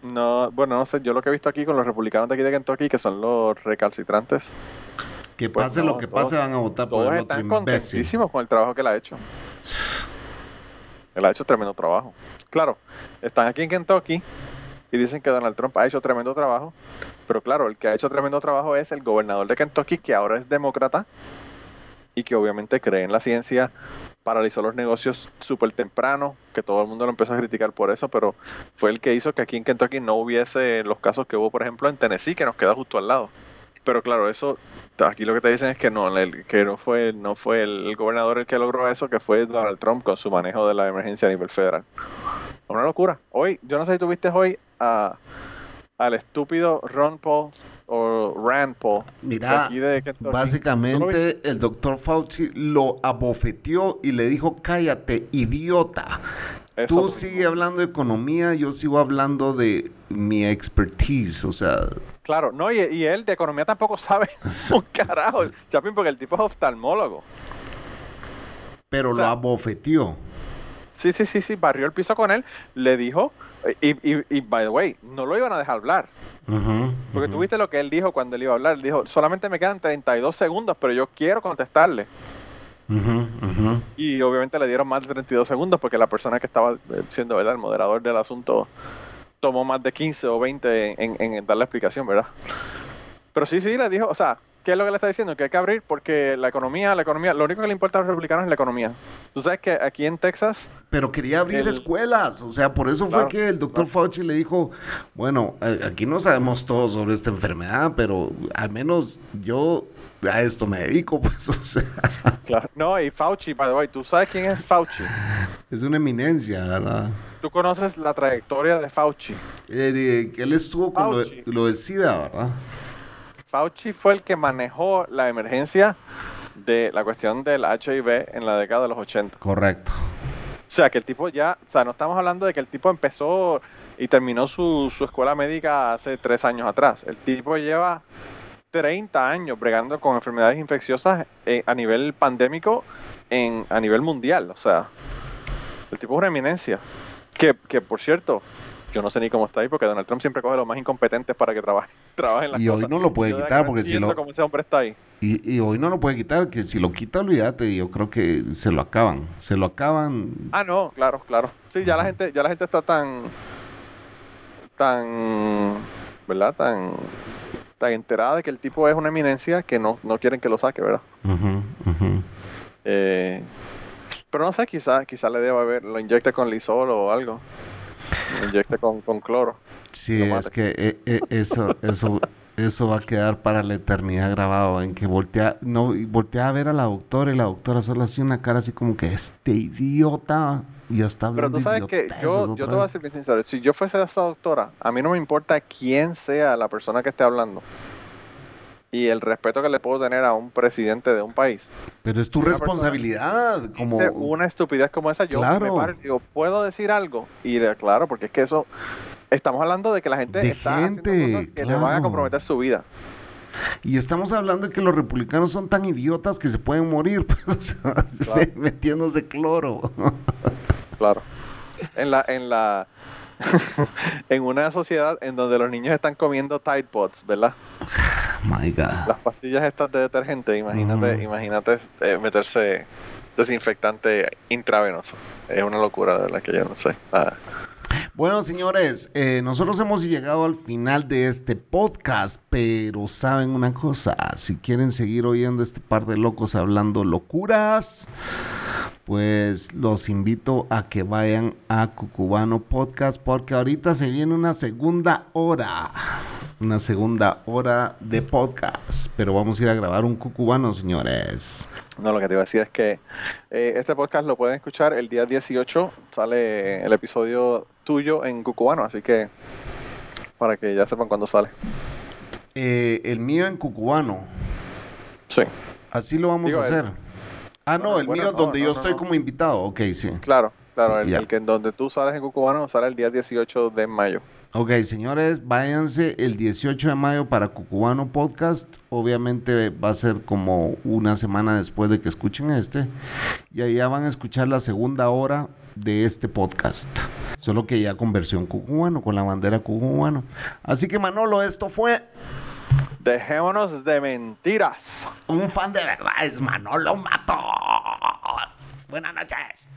Speaker 3: No, bueno, no sé, yo lo que he visto aquí con los republicanos de aquí de Kentucky, que son los recalcitrantes,
Speaker 1: Que
Speaker 3: Pues
Speaker 1: pase
Speaker 3: no,
Speaker 1: lo que
Speaker 3: todos-
Speaker 1: pase, van a votar por el otro
Speaker 3: están contentísimos con el trabajo que él ha hecho. Él ha hecho tremendo trabajo. Claro, están aquí en Kentucky y dicen que Donald Trump ha hecho tremendo trabajo, pero claro, el que ha hecho tremendo trabajo es el gobernador de Kentucky, que ahora es demócrata y que obviamente cree en la ciencia, paralizó los negocios súper temprano, que todo el mundo lo empezó a criticar por eso, pero fue el que hizo que aquí en Kentucky no hubiese los casos que hubo, por ejemplo, en Tennessee, que nos queda justo al lado. Pero claro, eso aquí lo que te dicen es que no, el- que no fue, no fue el, el gobernador el que logró eso, que fue Donald Trump con su manejo de la emergencia a nivel federal. Una locura. Hoy, yo no sé si tuviste hoy a, al estúpido Ron Paul o Rand Paul.
Speaker 1: Mira, básicamente el doctor Fauci lo abofeteó y le dijo, cállate, idiota.
Speaker 3: Eso
Speaker 1: Tú
Speaker 3: mismo.
Speaker 1: sigue hablando de economía, yo sigo hablando de mi expertise, o sea,
Speaker 3: Claro, no, y, y él de economía tampoco sabe un carajo. Chapín, porque el tipo es oftalmólogo.
Speaker 1: pero
Speaker 3: O sea,
Speaker 1: lo abofeteó.
Speaker 3: Sí, sí, sí, sí, barrió el piso con él, le dijo, y, y, y by the way, no lo iban a dejar hablar. Porque
Speaker 1: ujú.
Speaker 3: tú viste lo que él dijo cuando él iba a hablar. Él dijo, solamente me quedan 32 segundos, pero yo quiero contestarle. Y obviamente le dieron más de 32 segundos porque la persona que estaba eh, siendo ¿verdad? el moderador del asunto tomó más de 15 o 20 en, en- en dar la explicación, ¿verdad? Pero sí, sí, le dijo, o sea, ¿qué es lo que le está diciendo? Que hay que abrir porque la economía, la economía, lo único que le importa a los republicanos es la economía. Tú sabes que aquí en Texas,
Speaker 1: Pero quería abrir
Speaker 3: El-
Speaker 1: escuelas, o sea, por eso
Speaker 3: Claro,
Speaker 1: fue que el doctor Fauci le dijo, bueno, aquí no sabemos todo sobre esta enfermedad, pero al menos yo a esto me dedico, pues, o sea,
Speaker 3: claro, no, y Fauci, by the way, ¿tú sabes quién es Fauci?
Speaker 1: es una eminencia, ¿verdad?
Speaker 3: Tú conoces la trayectoria de Fauci.
Speaker 1: Eh, de él estuvo con lo,
Speaker 3: Fauci.
Speaker 1: lo del SIDA, ¿verdad?
Speaker 3: Fauci fue el que manejó la emergencia de la cuestión del HIV en la década de los 80.
Speaker 1: Correcto.
Speaker 3: O sea, que el tipo ya, o sea, no estamos hablando de que el tipo empezó y terminó su, su escuela médica hace tres años atrás. El tipo lleva 30 años bregando con enfermedades infecciosas eh, a nivel pandémico en, a nivel mundial. O sea, el tipo es una eminencia. Que, que por cierto, yo no sé ni cómo está ahí porque Donald Trump siempre coge los más incompetentes para que trabajen, trabajen las
Speaker 1: Y hoy no lo puede
Speaker 3: Yo
Speaker 1: quitar porque si lo-
Speaker 3: cómo ese hombre está ahí.
Speaker 1: Y, y hoy no lo puede quitar, que si lo quita, olvídate, yo creo que se lo acaban. Se lo acaban.
Speaker 3: Ah, no, claro, claro. Sí, ya la gente, ya la gente está tan, tan, ¿verdad? Tan, tan enterada de que el tipo es una eminencia que no, no quieren que lo saque, ¿verdad?
Speaker 1: Ujú, ujú.
Speaker 3: Eh, pero no sé, quizá, quizá le deba haber, lo inyecte con lisol o algo. Inyecte con, con cloro.
Speaker 1: Sí, es que eh, eh, eso, eso, eso va a quedar para la eternidad grabado en que voltea, no, voltea a ver a la doctora y la doctora solo hacía una cara así como que este idiota ya está
Speaker 3: Pero tú sabes que yo, yo te voy a ser bien sincero. Si yo fuese esa doctora, a mí no me importa quién sea la persona que esté hablando. Y el respeto que le puedo tener a un presidente de un país.
Speaker 1: Pero es tu
Speaker 3: una
Speaker 1: responsabilidad, como
Speaker 3: una estupidez como esa, yo
Speaker 1: Claro.
Speaker 3: me paro y digo, ¿puedo decir algo? Y le claro, porque es que eso, estamos hablando de que la gente
Speaker 1: De
Speaker 3: está
Speaker 1: gente,
Speaker 3: haciendo cosas que le van a comprometer su vida.
Speaker 1: y estamos hablando de que los republicanos son tan idiotas que se pueden morir, pues,
Speaker 3: Claro.
Speaker 1: metiéndose cloro.
Speaker 3: Claro. En la, en la, en una sociedad en donde los niños están comiendo Tide Pods, ¿verdad?
Speaker 1: My God.
Speaker 3: Las pastillas estas de detergente, imagínate, imagínate eh, meterse desinfectante intravenoso. Es una locura, de verdad, que yo no sé. Ah,
Speaker 1: Bueno, señores, eh, nosotros hemos llegado al final de este podcast, pero saben una cosa, si quieren seguir oyendo este par de locos hablando locuras, pues los invito a que vayan a Cucubano Podcast porque ahorita se viene una segunda hora, una segunda hora de podcast, pero vamos a ir a grabar un Cucubano, señores.
Speaker 3: No, lo que te iba a decir es que eh, este podcast lo pueden escuchar el día 18, sale el episodio tuyo en Cucubano, así que para que ya sepan cuándo sale.
Speaker 1: Eh, el mío en Cucubano,
Speaker 3: Sí,
Speaker 1: así lo vamos
Speaker 3: Digo,
Speaker 1: a
Speaker 3: el-
Speaker 1: hacer. Ah, no, el
Speaker 3: bueno,
Speaker 1: mío
Speaker 3: no,
Speaker 1: donde
Speaker 3: no,
Speaker 1: yo estoy como invitado, ok, sí.
Speaker 3: claro. Claro, el que en donde tú sales en Cucubano sale el día 18 de mayo.
Speaker 1: Ok, señores, váyanse el 18 de mayo para Cucubano Podcast. Obviamente va a ser como una semana después de que escuchen este. Y allá van a escuchar la segunda hora de este podcast. Solo que ya con versión cucubano, con la bandera cucubano. Así que Manolo, esto fue
Speaker 3: Dejémonos de mentiras.
Speaker 1: un fan de verdad, es Manolo Matos. Buenas noches.